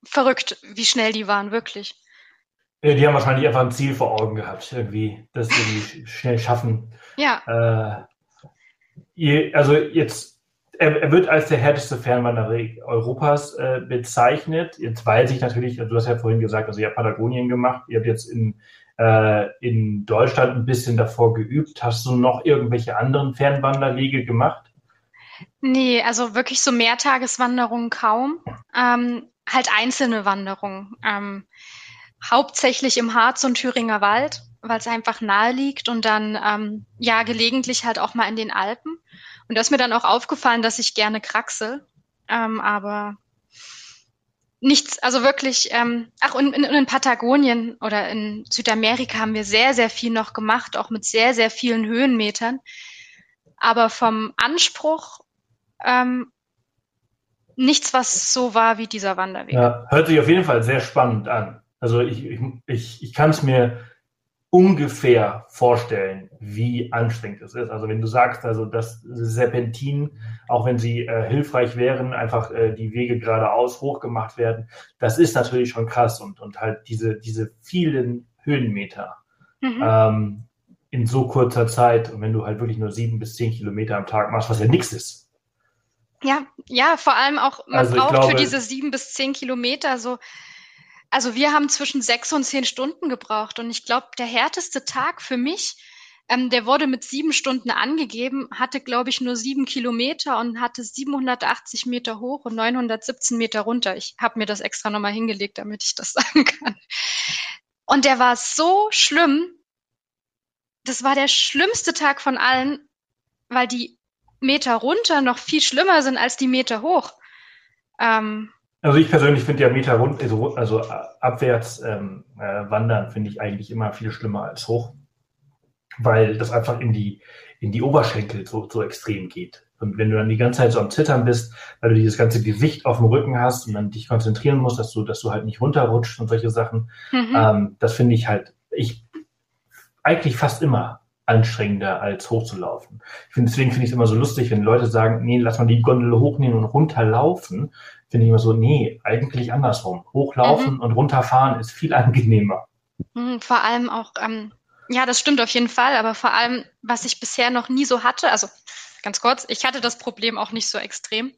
verrückt, wie schnell die waren, wirklich. Die haben wahrscheinlich einfach ein Ziel vor Augen gehabt, irgendwie, dass sie schnell schaffen. Ja. Äh, also jetzt, er, er, wird als der härteste Fernwanderer Europas äh, bezeichnet. Jetzt weiß ich natürlich, du hast ja vorhin gesagt, also ihr habt Patagonien gemacht, ihr habt jetzt in äh, in Deutschland ein bisschen davor geübt. Hast du noch irgendwelche anderen Fernwanderwege gemacht? Nee, also wirklich so Mehrtageswanderungen kaum. Ähm, halt einzelne Wanderungen. Ähm, hauptsächlich im Harz und Thüringer Wald, weil es einfach nahe liegt und dann ähm, ja gelegentlich halt auch mal in den Alpen. Und da ist mir dann auch aufgefallen, dass ich gerne kraxel. Ähm, aber nichts, also wirklich, ähm, ach, und in, in Patagonien oder in Südamerika haben wir sehr, sehr viel noch gemacht, auch mit sehr, sehr vielen Höhenmetern. Aber vom Anspruch ähm, nichts, was so war wie dieser Wanderweg. Ja, hört sich auf jeden Fall sehr spannend an. Also ich, ich, ich, ich kann es mir ungefähr vorstellen, wie anstrengend es ist. Also wenn du sagst, also dass Serpentin, auch wenn sie äh, hilfreich wären, einfach äh, die Wege geradeaus hochgemacht werden, das ist natürlich schon krass und, und halt diese, diese vielen Höhenmeter mhm. ähm, in so kurzer Zeit und wenn du halt wirklich nur sieben bis zehn Kilometer am Tag machst, was ja nichts ist. Ja, ja, vor allem auch, man also braucht glaube, für diese sieben bis zehn Kilometer so also wir haben zwischen sechs und zehn Stunden gebraucht. Und ich glaube, der härteste Tag für mich, ähm, der wurde mit sieben Stunden angegeben, hatte, glaube ich, nur sieben Kilometer und hatte 780 Meter hoch und 917 Meter runter. Ich habe mir das extra nochmal hingelegt, damit ich das sagen kann. Und der war so schlimm. Das war der schlimmste Tag von allen, weil die Meter runter noch viel schlimmer sind als die Meter hoch. Ähm, also ich persönlich finde ja Meter rund, also, also abwärts ähm, äh, wandern finde ich eigentlich immer viel schlimmer als hoch, weil das einfach in die in die Oberschenkel so, so extrem geht. Und wenn du dann die ganze Zeit so am Zittern bist, weil du dieses ganze Gewicht auf dem Rücken hast und dann dich konzentrieren musst, dass du, dass du halt nicht runterrutscht und solche Sachen, mhm. ähm, das finde ich halt, ich eigentlich fast immer anstrengender als hochzulaufen. Ich finde, deswegen finde ich es immer so lustig, wenn Leute sagen, nee, lass mal die Gondel hochnehmen und runterlaufen finde ich immer so, nee, eigentlich andersrum. Hochlaufen mhm. und runterfahren ist viel angenehmer. Mhm, vor allem auch, ähm, ja, das stimmt auf jeden Fall, aber vor allem, was ich bisher noch nie so hatte, also ganz kurz, ich hatte das Problem auch nicht so extrem.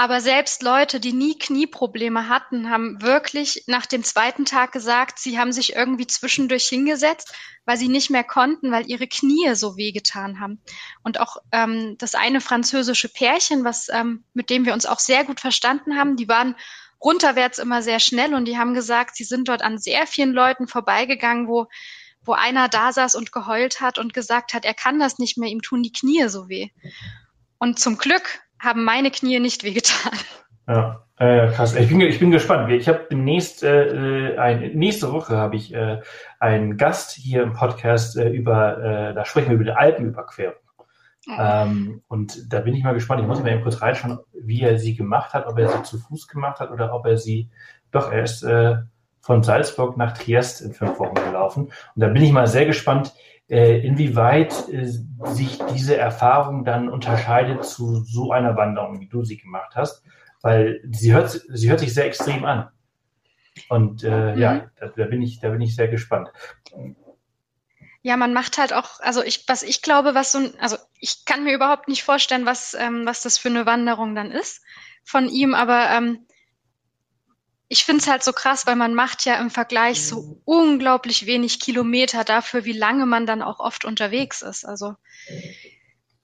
Aber selbst Leute, die nie Knieprobleme hatten, haben wirklich nach dem zweiten Tag gesagt, sie haben sich irgendwie zwischendurch hingesetzt, weil sie nicht mehr konnten, weil ihre Knie so wehgetan haben. Und auch ähm, das eine französische Pärchen, was ähm, mit dem wir uns auch sehr gut verstanden haben, die waren runterwärts immer sehr schnell und die haben gesagt, sie sind dort an sehr vielen Leuten vorbeigegangen, wo wo einer da saß und geheult hat und gesagt hat, er kann das nicht mehr, ihm tun die Knie so weh. Und zum Glück haben meine Knie nicht wehgetan. Ja, äh, krass. Ich bin, ich bin gespannt. Ich habe demnächst, äh, ein, nächste Woche habe ich äh, einen Gast hier im Podcast äh, über, äh, da sprechen wir über die Alpenüberquerung. Oh. Ähm, und da bin ich mal gespannt. Ich muss mal eben kurz reinschauen, wie er sie gemacht hat, ob er sie zu Fuß gemacht hat oder ob er sie, doch, er ist äh, von Salzburg nach Triest in fünf Wochen gelaufen. Und da bin ich mal sehr gespannt, äh, inwieweit äh, sich diese Erfahrung dann unterscheidet zu so einer Wanderung, wie du sie gemacht hast, weil sie hört, sie hört sich sehr extrem an. Und äh, mhm. ja, da, da, bin ich, da bin ich sehr gespannt. Ja, man macht halt auch, also ich, was ich glaube, was so ein, also ich kann mir überhaupt nicht vorstellen, was, ähm, was das für eine Wanderung dann ist von ihm, aber ähm, ich finde es halt so krass, weil man macht ja im Vergleich so mhm. unglaublich wenig Kilometer dafür, wie lange man dann auch oft unterwegs ist. Also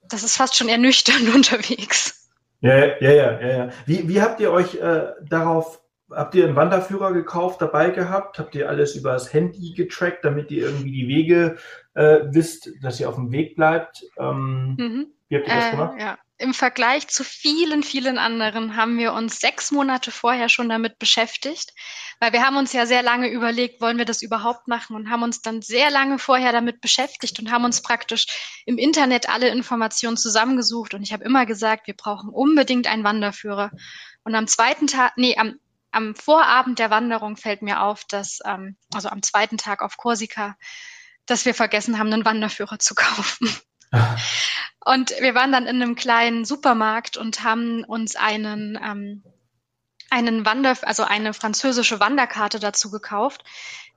das ist fast schon ernüchternd unterwegs. Ja, ja, ja, ja. ja. Wie, wie habt ihr euch äh, darauf, habt ihr einen Wanderführer gekauft, dabei gehabt? Habt ihr alles über das Handy getrackt, damit ihr irgendwie die Wege äh, wisst, dass ihr auf dem Weg bleibt? Ähm, mhm. Wie habt ihr das äh, gemacht? Ja im Vergleich zu vielen, vielen anderen haben wir uns sechs Monate vorher schon damit beschäftigt, weil wir haben uns ja sehr lange überlegt, wollen wir das überhaupt machen und haben uns dann sehr lange vorher damit beschäftigt und haben uns praktisch im Internet alle Informationen zusammengesucht und ich habe immer gesagt, wir brauchen unbedingt einen Wanderführer. Und am zweiten Tag, nee, am, am Vorabend der Wanderung fällt mir auf, dass, ähm, also am zweiten Tag auf Korsika, dass wir vergessen haben, einen Wanderführer zu kaufen. Und wir waren dann in einem kleinen Supermarkt und haben uns einen, ähm, einen Wander, also eine französische Wanderkarte dazu gekauft,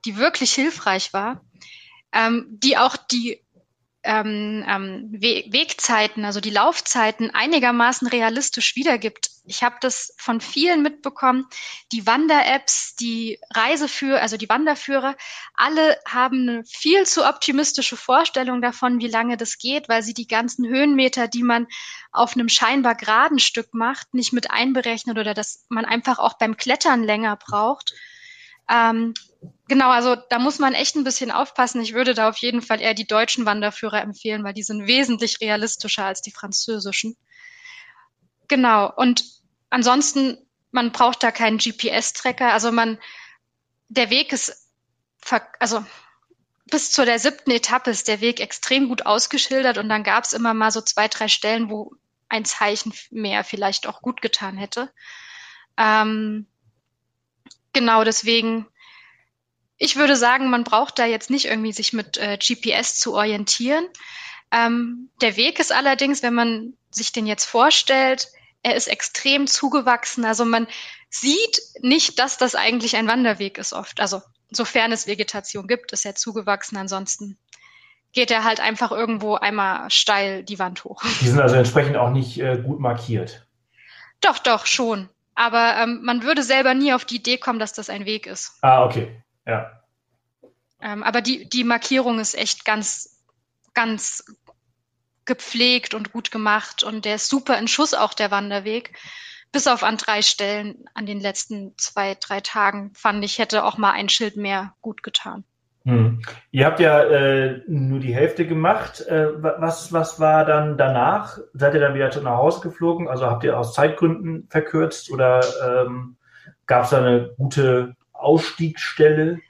die wirklich hilfreich war, ähm, die auch die ähm, ähm, We Wegzeiten, also die Laufzeiten einigermaßen realistisch wiedergibt. Ich habe das von vielen mitbekommen. Die Wander-Apps, die Reiseführer, also die Wanderführer, alle haben eine viel zu optimistische Vorstellung davon, wie lange das geht, weil sie die ganzen Höhenmeter, die man auf einem scheinbar geraden Stück macht, nicht mit einberechnet oder dass man einfach auch beim Klettern länger braucht. Ähm, genau, also da muss man echt ein bisschen aufpassen. Ich würde da auf jeden Fall eher die deutschen Wanderführer empfehlen, weil die sind wesentlich realistischer als die französischen. Genau, und ansonsten, man braucht da keinen GPS-Tracker. Also man, der Weg ist, also bis zu der siebten Etappe ist der Weg extrem gut ausgeschildert und dann gab es immer mal so zwei, drei Stellen, wo ein Zeichen mehr vielleicht auch gut getan hätte. Ähm, Genau, deswegen, ich würde sagen, man braucht da jetzt nicht irgendwie sich mit äh, GPS zu orientieren. Ähm, der Weg ist allerdings, wenn man sich den jetzt vorstellt, er ist extrem zugewachsen. Also man sieht nicht, dass das eigentlich ein Wanderweg ist oft. Also sofern es Vegetation gibt, ist er zugewachsen. Ansonsten geht er halt einfach irgendwo einmal steil die Wand hoch. Die sind also entsprechend auch nicht äh, gut markiert. Doch, doch, schon. Aber ähm, man würde selber nie auf die Idee kommen, dass das ein Weg ist. Ah, okay. Ja. Ähm, aber die, die Markierung ist echt ganz, ganz gepflegt und gut gemacht und der ist super in Schuss auch der Wanderweg. Bis auf an drei Stellen an den letzten zwei, drei Tagen fand ich, hätte auch mal ein Schild mehr gut getan. Hm. Ihr habt ja äh, nur die Hälfte gemacht. Äh, was, was war dann danach? Seid ihr dann wieder nach Hause geflogen? Also habt ihr aus Zeitgründen verkürzt oder ähm, gab es da eine gute Ausstiegsstelle?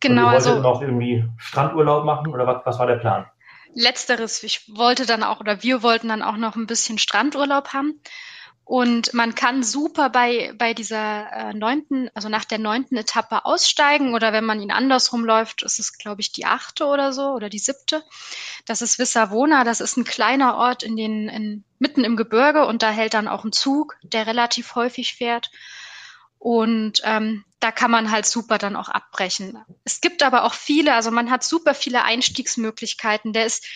Genau. Und ihr also noch irgendwie Strandurlaub machen oder was, was war der Plan? Letzteres. Ich wollte dann auch oder wir wollten dann auch noch ein bisschen Strandurlaub haben. Und man kann super bei, bei dieser äh, neunten, also nach der neunten Etappe aussteigen oder wenn man ihn andersrum läuft, ist es, glaube ich, die achte oder so oder die siebte. Das ist Vissavona, das ist ein kleiner Ort in den, in, mitten im Gebirge und da hält dann auch ein Zug, der relativ häufig fährt. Und ähm, da kann man halt super dann auch abbrechen. Es gibt aber auch viele, also man hat super viele Einstiegsmöglichkeiten. Der ist,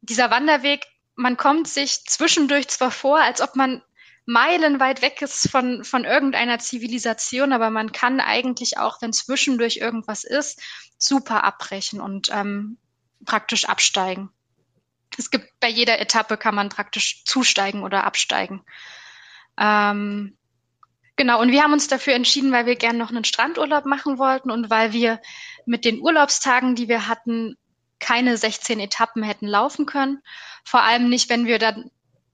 dieser Wanderweg, man kommt sich zwischendurch zwar vor, als ob man meilenweit weg ist von, von irgendeiner Zivilisation, aber man kann eigentlich auch, wenn zwischendurch irgendwas ist, super abbrechen und ähm, praktisch absteigen. Es gibt bei jeder Etappe kann man praktisch zusteigen oder absteigen. Ähm, genau, und wir haben uns dafür entschieden, weil wir gerne noch einen Strandurlaub machen wollten und weil wir mit den Urlaubstagen, die wir hatten, keine 16 Etappen hätten laufen können. Vor allem nicht, wenn wir dann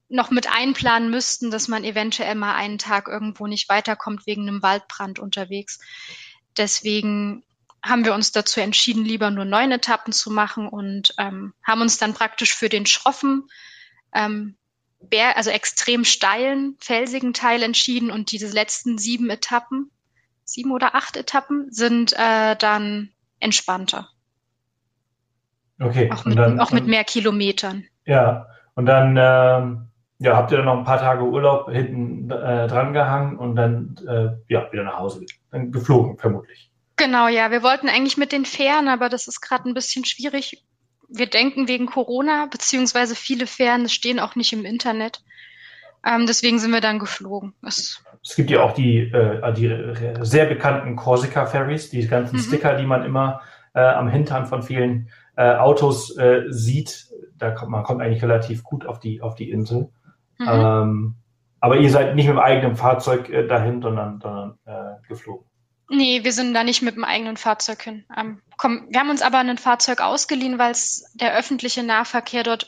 noch mit einplanen müssten, dass man eventuell mal einen Tag irgendwo nicht weiterkommt wegen einem Waldbrand unterwegs. Deswegen haben wir uns dazu entschieden, lieber nur neun Etappen zu machen und ähm, haben uns dann praktisch für den schroffen, ähm, Bär, also extrem steilen, felsigen Teil entschieden und diese letzten sieben Etappen, sieben oder acht Etappen, sind äh, dann entspannter. Okay. Auch mit, dann, auch mit mehr Kilometern. Ja, und dann ähm, ja, habt ihr dann noch ein paar Tage Urlaub hinten äh, dran gehangen und dann äh, ja, wieder nach Hause dann geflogen, vermutlich. Genau, ja. Wir wollten eigentlich mit den Fähren, aber das ist gerade ein bisschen schwierig. Wir denken wegen Corona, beziehungsweise viele Fähren stehen auch nicht im Internet. Ähm, deswegen sind wir dann geflogen. Das, Es gibt ja auch die, äh, die sehr bekannten Corsica-Ferries, die ganzen Mhm. Sticker, die man immer äh, am Hintern von vielen äh, Autos äh, sieht. Da kommt man kommt eigentlich relativ gut auf die, auf die Insel. Mhm. Ähm, aber ihr seid nicht mit dem eigenen Fahrzeug äh, dahin, sondern, sondern äh, geflogen. Nee, wir sind da nicht mit dem eigenen Fahrzeug hin. Ähm, komm, wir haben uns aber ein Fahrzeug ausgeliehen, weil der öffentliche Nahverkehr dort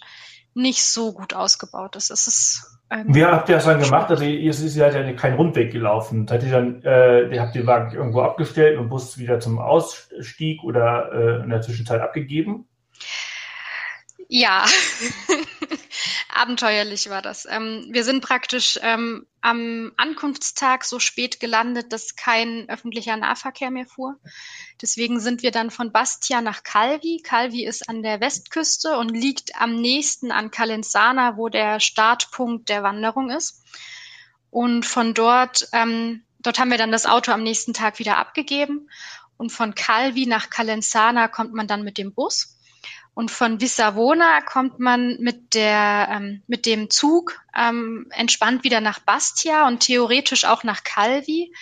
nicht so gut ausgebaut ist. Es ist ähm, Wie habt ihr das dann gemacht? Also ihr, ihr seid ja keinen Rundweg gelaufen. Seid ihr dann, äh, ihr habt den Wagen irgendwo abgestellt und Bus wieder zum Ausstieg oder äh, in der Zwischenzeit abgegeben? Ja, abenteuerlich war das. Ähm, wir sind praktisch ähm, am Ankunftstag so spät gelandet, dass kein öffentlicher Nahverkehr mehr fuhr. Deswegen sind wir dann von Bastia nach Calvi. Calvi ist an der Westküste und liegt am nächsten an Calenzana, wo der Startpunkt der Wanderung ist. Und von dort, ähm, dort haben wir dann das Auto am nächsten Tag wieder abgegeben. Und von Calvi nach Calenzana kommt man dann mit dem Bus. Und von Vissavona kommt man mit, der, ähm, mit dem Zug ähm, entspannt wieder nach Bastia und theoretisch auch nach Calvi.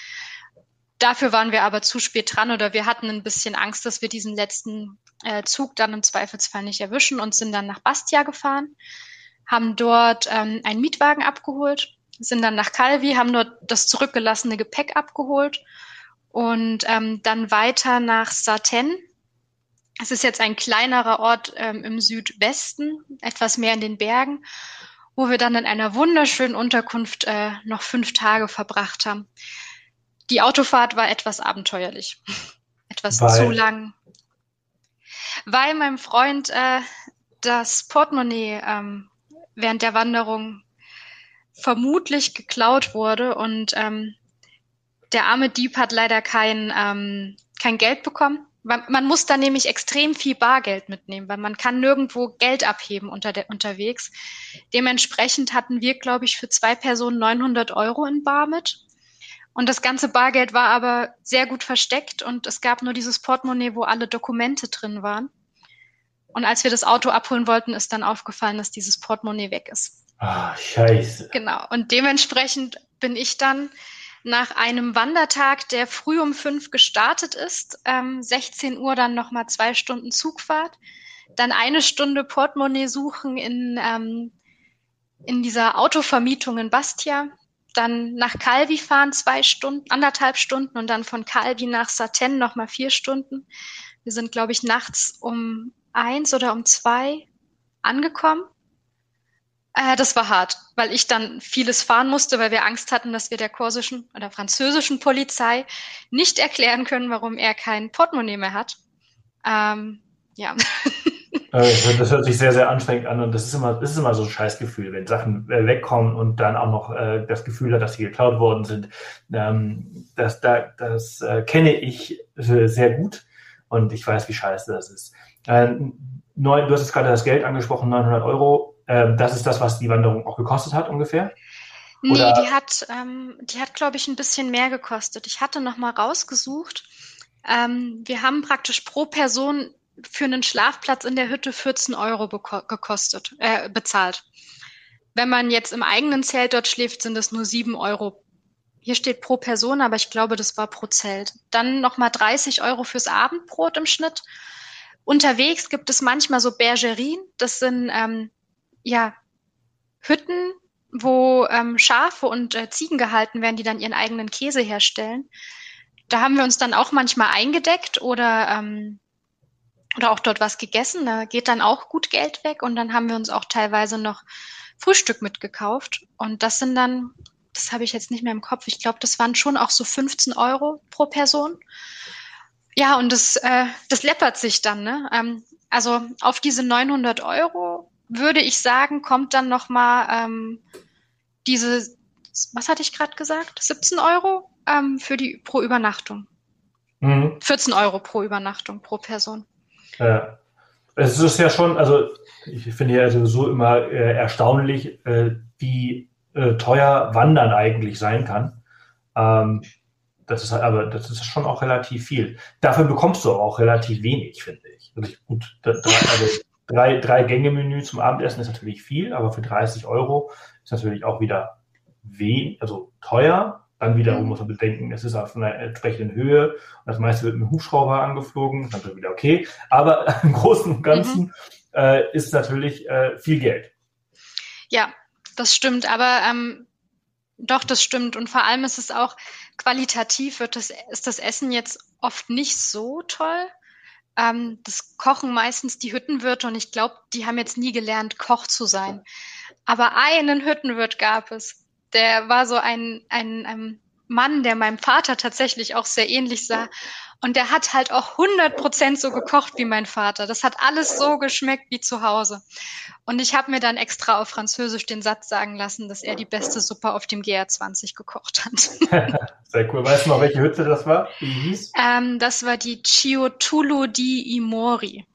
Dafür waren wir aber zu spät dran oder wir hatten ein bisschen Angst, dass wir diesen letzten äh, Zug dann im Zweifelsfall nicht erwischen und sind dann nach Bastia gefahren, haben dort ähm, einen Mietwagen abgeholt, sind dann nach Calvi, haben dort das zurückgelassene Gepäck abgeholt und ähm, dann weiter nach Sartène. Es ist jetzt ein kleinerer Ort ähm, im Südwesten, etwas mehr in den Bergen, wo wir dann in einer wunderschönen Unterkunft äh, noch fünf Tage verbracht haben. Die Autofahrt war etwas abenteuerlich, etwas Weil? zu lang, weil meinem Freund äh, das Portemonnaie ähm, während der Wanderung vermutlich geklaut wurde und ähm, der arme Dieb hat leider kein, ähm, kein Geld bekommen. Man muss da nämlich extrem viel Bargeld mitnehmen, weil man kann nirgendwo Geld abheben unter der, unterwegs. Dementsprechend hatten wir, glaube ich, für zwei Personen 900 Euro in Bar mit. Und das ganze Bargeld war aber sehr gut versteckt und es gab nur dieses Portemonnaie, wo alle Dokumente drin waren. Und als wir das Auto abholen wollten, ist dann aufgefallen, dass dieses Portemonnaie weg ist. Ah, scheiße. Genau. Und dementsprechend bin ich dann nach einem Wandertag, der früh um fünf gestartet ist, ähm, 16 Uhr dann nochmal zwei Stunden Zugfahrt, dann eine Stunde Portemonnaie suchen in, ähm, in dieser Autovermietung in Bastia, dann nach Calvi fahren zwei Stunden, anderthalb Stunden und dann von Calvi nach Sartène nochmal vier Stunden. Wir sind, glaube ich, nachts um eins oder um zwei angekommen. Äh, das war hart, weil ich dann vieles fahren musste, weil wir Angst hatten, dass wir der korsischen oder französischen Polizei nicht erklären können, warum er kein Portemonnaie mehr hat. Ähm, ja. Äh, Das hört sich sehr, sehr anstrengend an und das ist immer, das ist immer so ein Scheißgefühl, wenn Sachen äh, wegkommen und dann auch noch äh, das Gefühl hat, dass sie geklaut worden sind. Ähm, das da, das äh, kenne ich äh, sehr gut und ich weiß, wie scheiße das ist. Äh, neun, du hast jetzt gerade das Geld angesprochen, 900 Euro. Ähm, das ist das, was die Wanderung auch gekostet hat ungefähr. Nee, Oder- die hat, ähm, die hat, glaube ich, ein bisschen mehr gekostet. Ich hatte noch mal rausgesucht. Ähm, wir haben praktisch pro Person für einen Schlafplatz in der Hütte 14 Euro gekostet, äh, bezahlt. Wenn man jetzt im eigenen Zelt dort schläft, sind es nur 7 Euro. Hier steht pro Person, aber ich glaube, das war pro Zelt. Dann nochmal 30 Euro fürs Abendbrot im Schnitt. Unterwegs gibt es manchmal so Bergerien. Das sind ähm, ja Hütten, wo ähm, Schafe und äh, Ziegen gehalten werden, die dann ihren eigenen Käse herstellen. Da haben wir uns dann auch manchmal eingedeckt oder, ähm, oder auch dort was gegessen. Da geht dann auch gut Geld weg und dann haben wir uns auch teilweise noch Frühstück mitgekauft. Und das sind dann, das habe ich jetzt nicht mehr im Kopf, ich glaube, das waren schon auch so 15 Euro pro Person. Ja, und das, äh, das läppert sich dann. Ne? Ähm, also auf diese 900 Euro würde ich sagen, kommt dann noch mal ähm, diese, was hatte ich gerade gesagt, 17 Euro ähm, für die pro Übernachtung. Mhm. 14 Euro pro Übernachtung pro Person. Äh, Es ist ja schon, also ich finde ja sowieso immer äh, erstaunlich, äh, wie äh, teuer Wandern eigentlich sein kann. Ähm, das ist halt, aber das ist schon auch relativ viel. Dafür bekommst du auch relativ wenig, finde ich. Also gut, da, da, also drei, drei Gänge-Menü zum Abendessen ist natürlich viel, aber für 30 Euro ist natürlich auch wieder wen, also teuer. Dann wiederum mhm. muss man bedenken, es ist auf einer entsprechenden Höhe und das meiste wird mit dem Hubschrauber angeflogen, das ist natürlich wieder okay. Aber im Großen und Ganzen mhm. äh, ist natürlich äh, viel Geld. Ja, das stimmt, aber ähm, doch, das stimmt. Und vor allem ist es auch qualitativ wird das, ist das Essen jetzt oft nicht so toll. Ähm, das kochen meistens die Hüttenwirte und ich glaube, die haben jetzt nie gelernt, Koch zu sein. Aber einen Hüttenwirt gab es. Der war so ein, ein, ein Mann, der meinem Vater tatsächlich auch sehr ähnlich sah. Und der hat halt auch 100 Prozent so gekocht wie mein Vater. Das hat alles so geschmeckt wie zu Hause. Und ich habe mir dann extra auf Französisch den Satz sagen lassen, dass er die beste Suppe auf dem GR20 gekocht hat. Sehr cool. Weißt du noch, welche Hütte das war? Wie hieß? Ähm, das war die Chiotulu di Imori.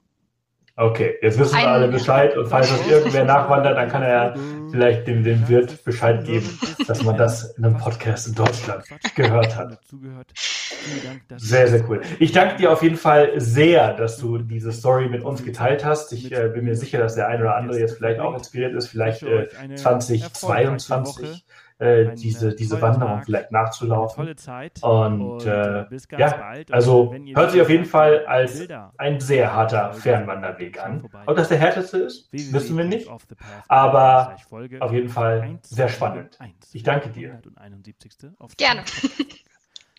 Okay, jetzt wissen wir alle Bescheid und falls uns irgendwer nachwandert, dann kann er vielleicht dem, dem Wirt Bescheid geben, dass man das in einem Podcast in Deutschland gehört hat. Sehr, sehr cool. Ich danke dir auf jeden Fall sehr, dass du diese Story mit uns geteilt hast. Ich äh, bin mir sicher, dass der eine oder andere jetzt vielleicht auch inspiriert ist, vielleicht äh, 2022 äh, diese, diese Wanderung Tag, vielleicht nachzulaufen. Und, und äh, ja, also hört sich auf jeden Fall als ein sehr harter Fernwanderweg an. Ob das der härteste ist, wissen wir nicht. Aber auf jeden Fall sehr spannend. Ich danke dir. Gerne.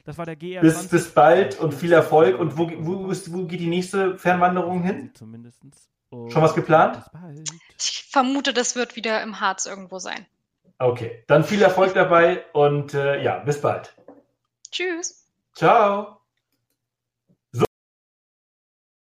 Das war der GR bis, bis bald und viel Erfolg. Und wo, wo, wo geht die nächste Fernwanderung hin? Schon was geplant? Ich vermute, das wird wieder im Harz irgendwo sein. Okay, dann viel Erfolg dabei und äh, ja, bis bald. Tschüss. Ciao.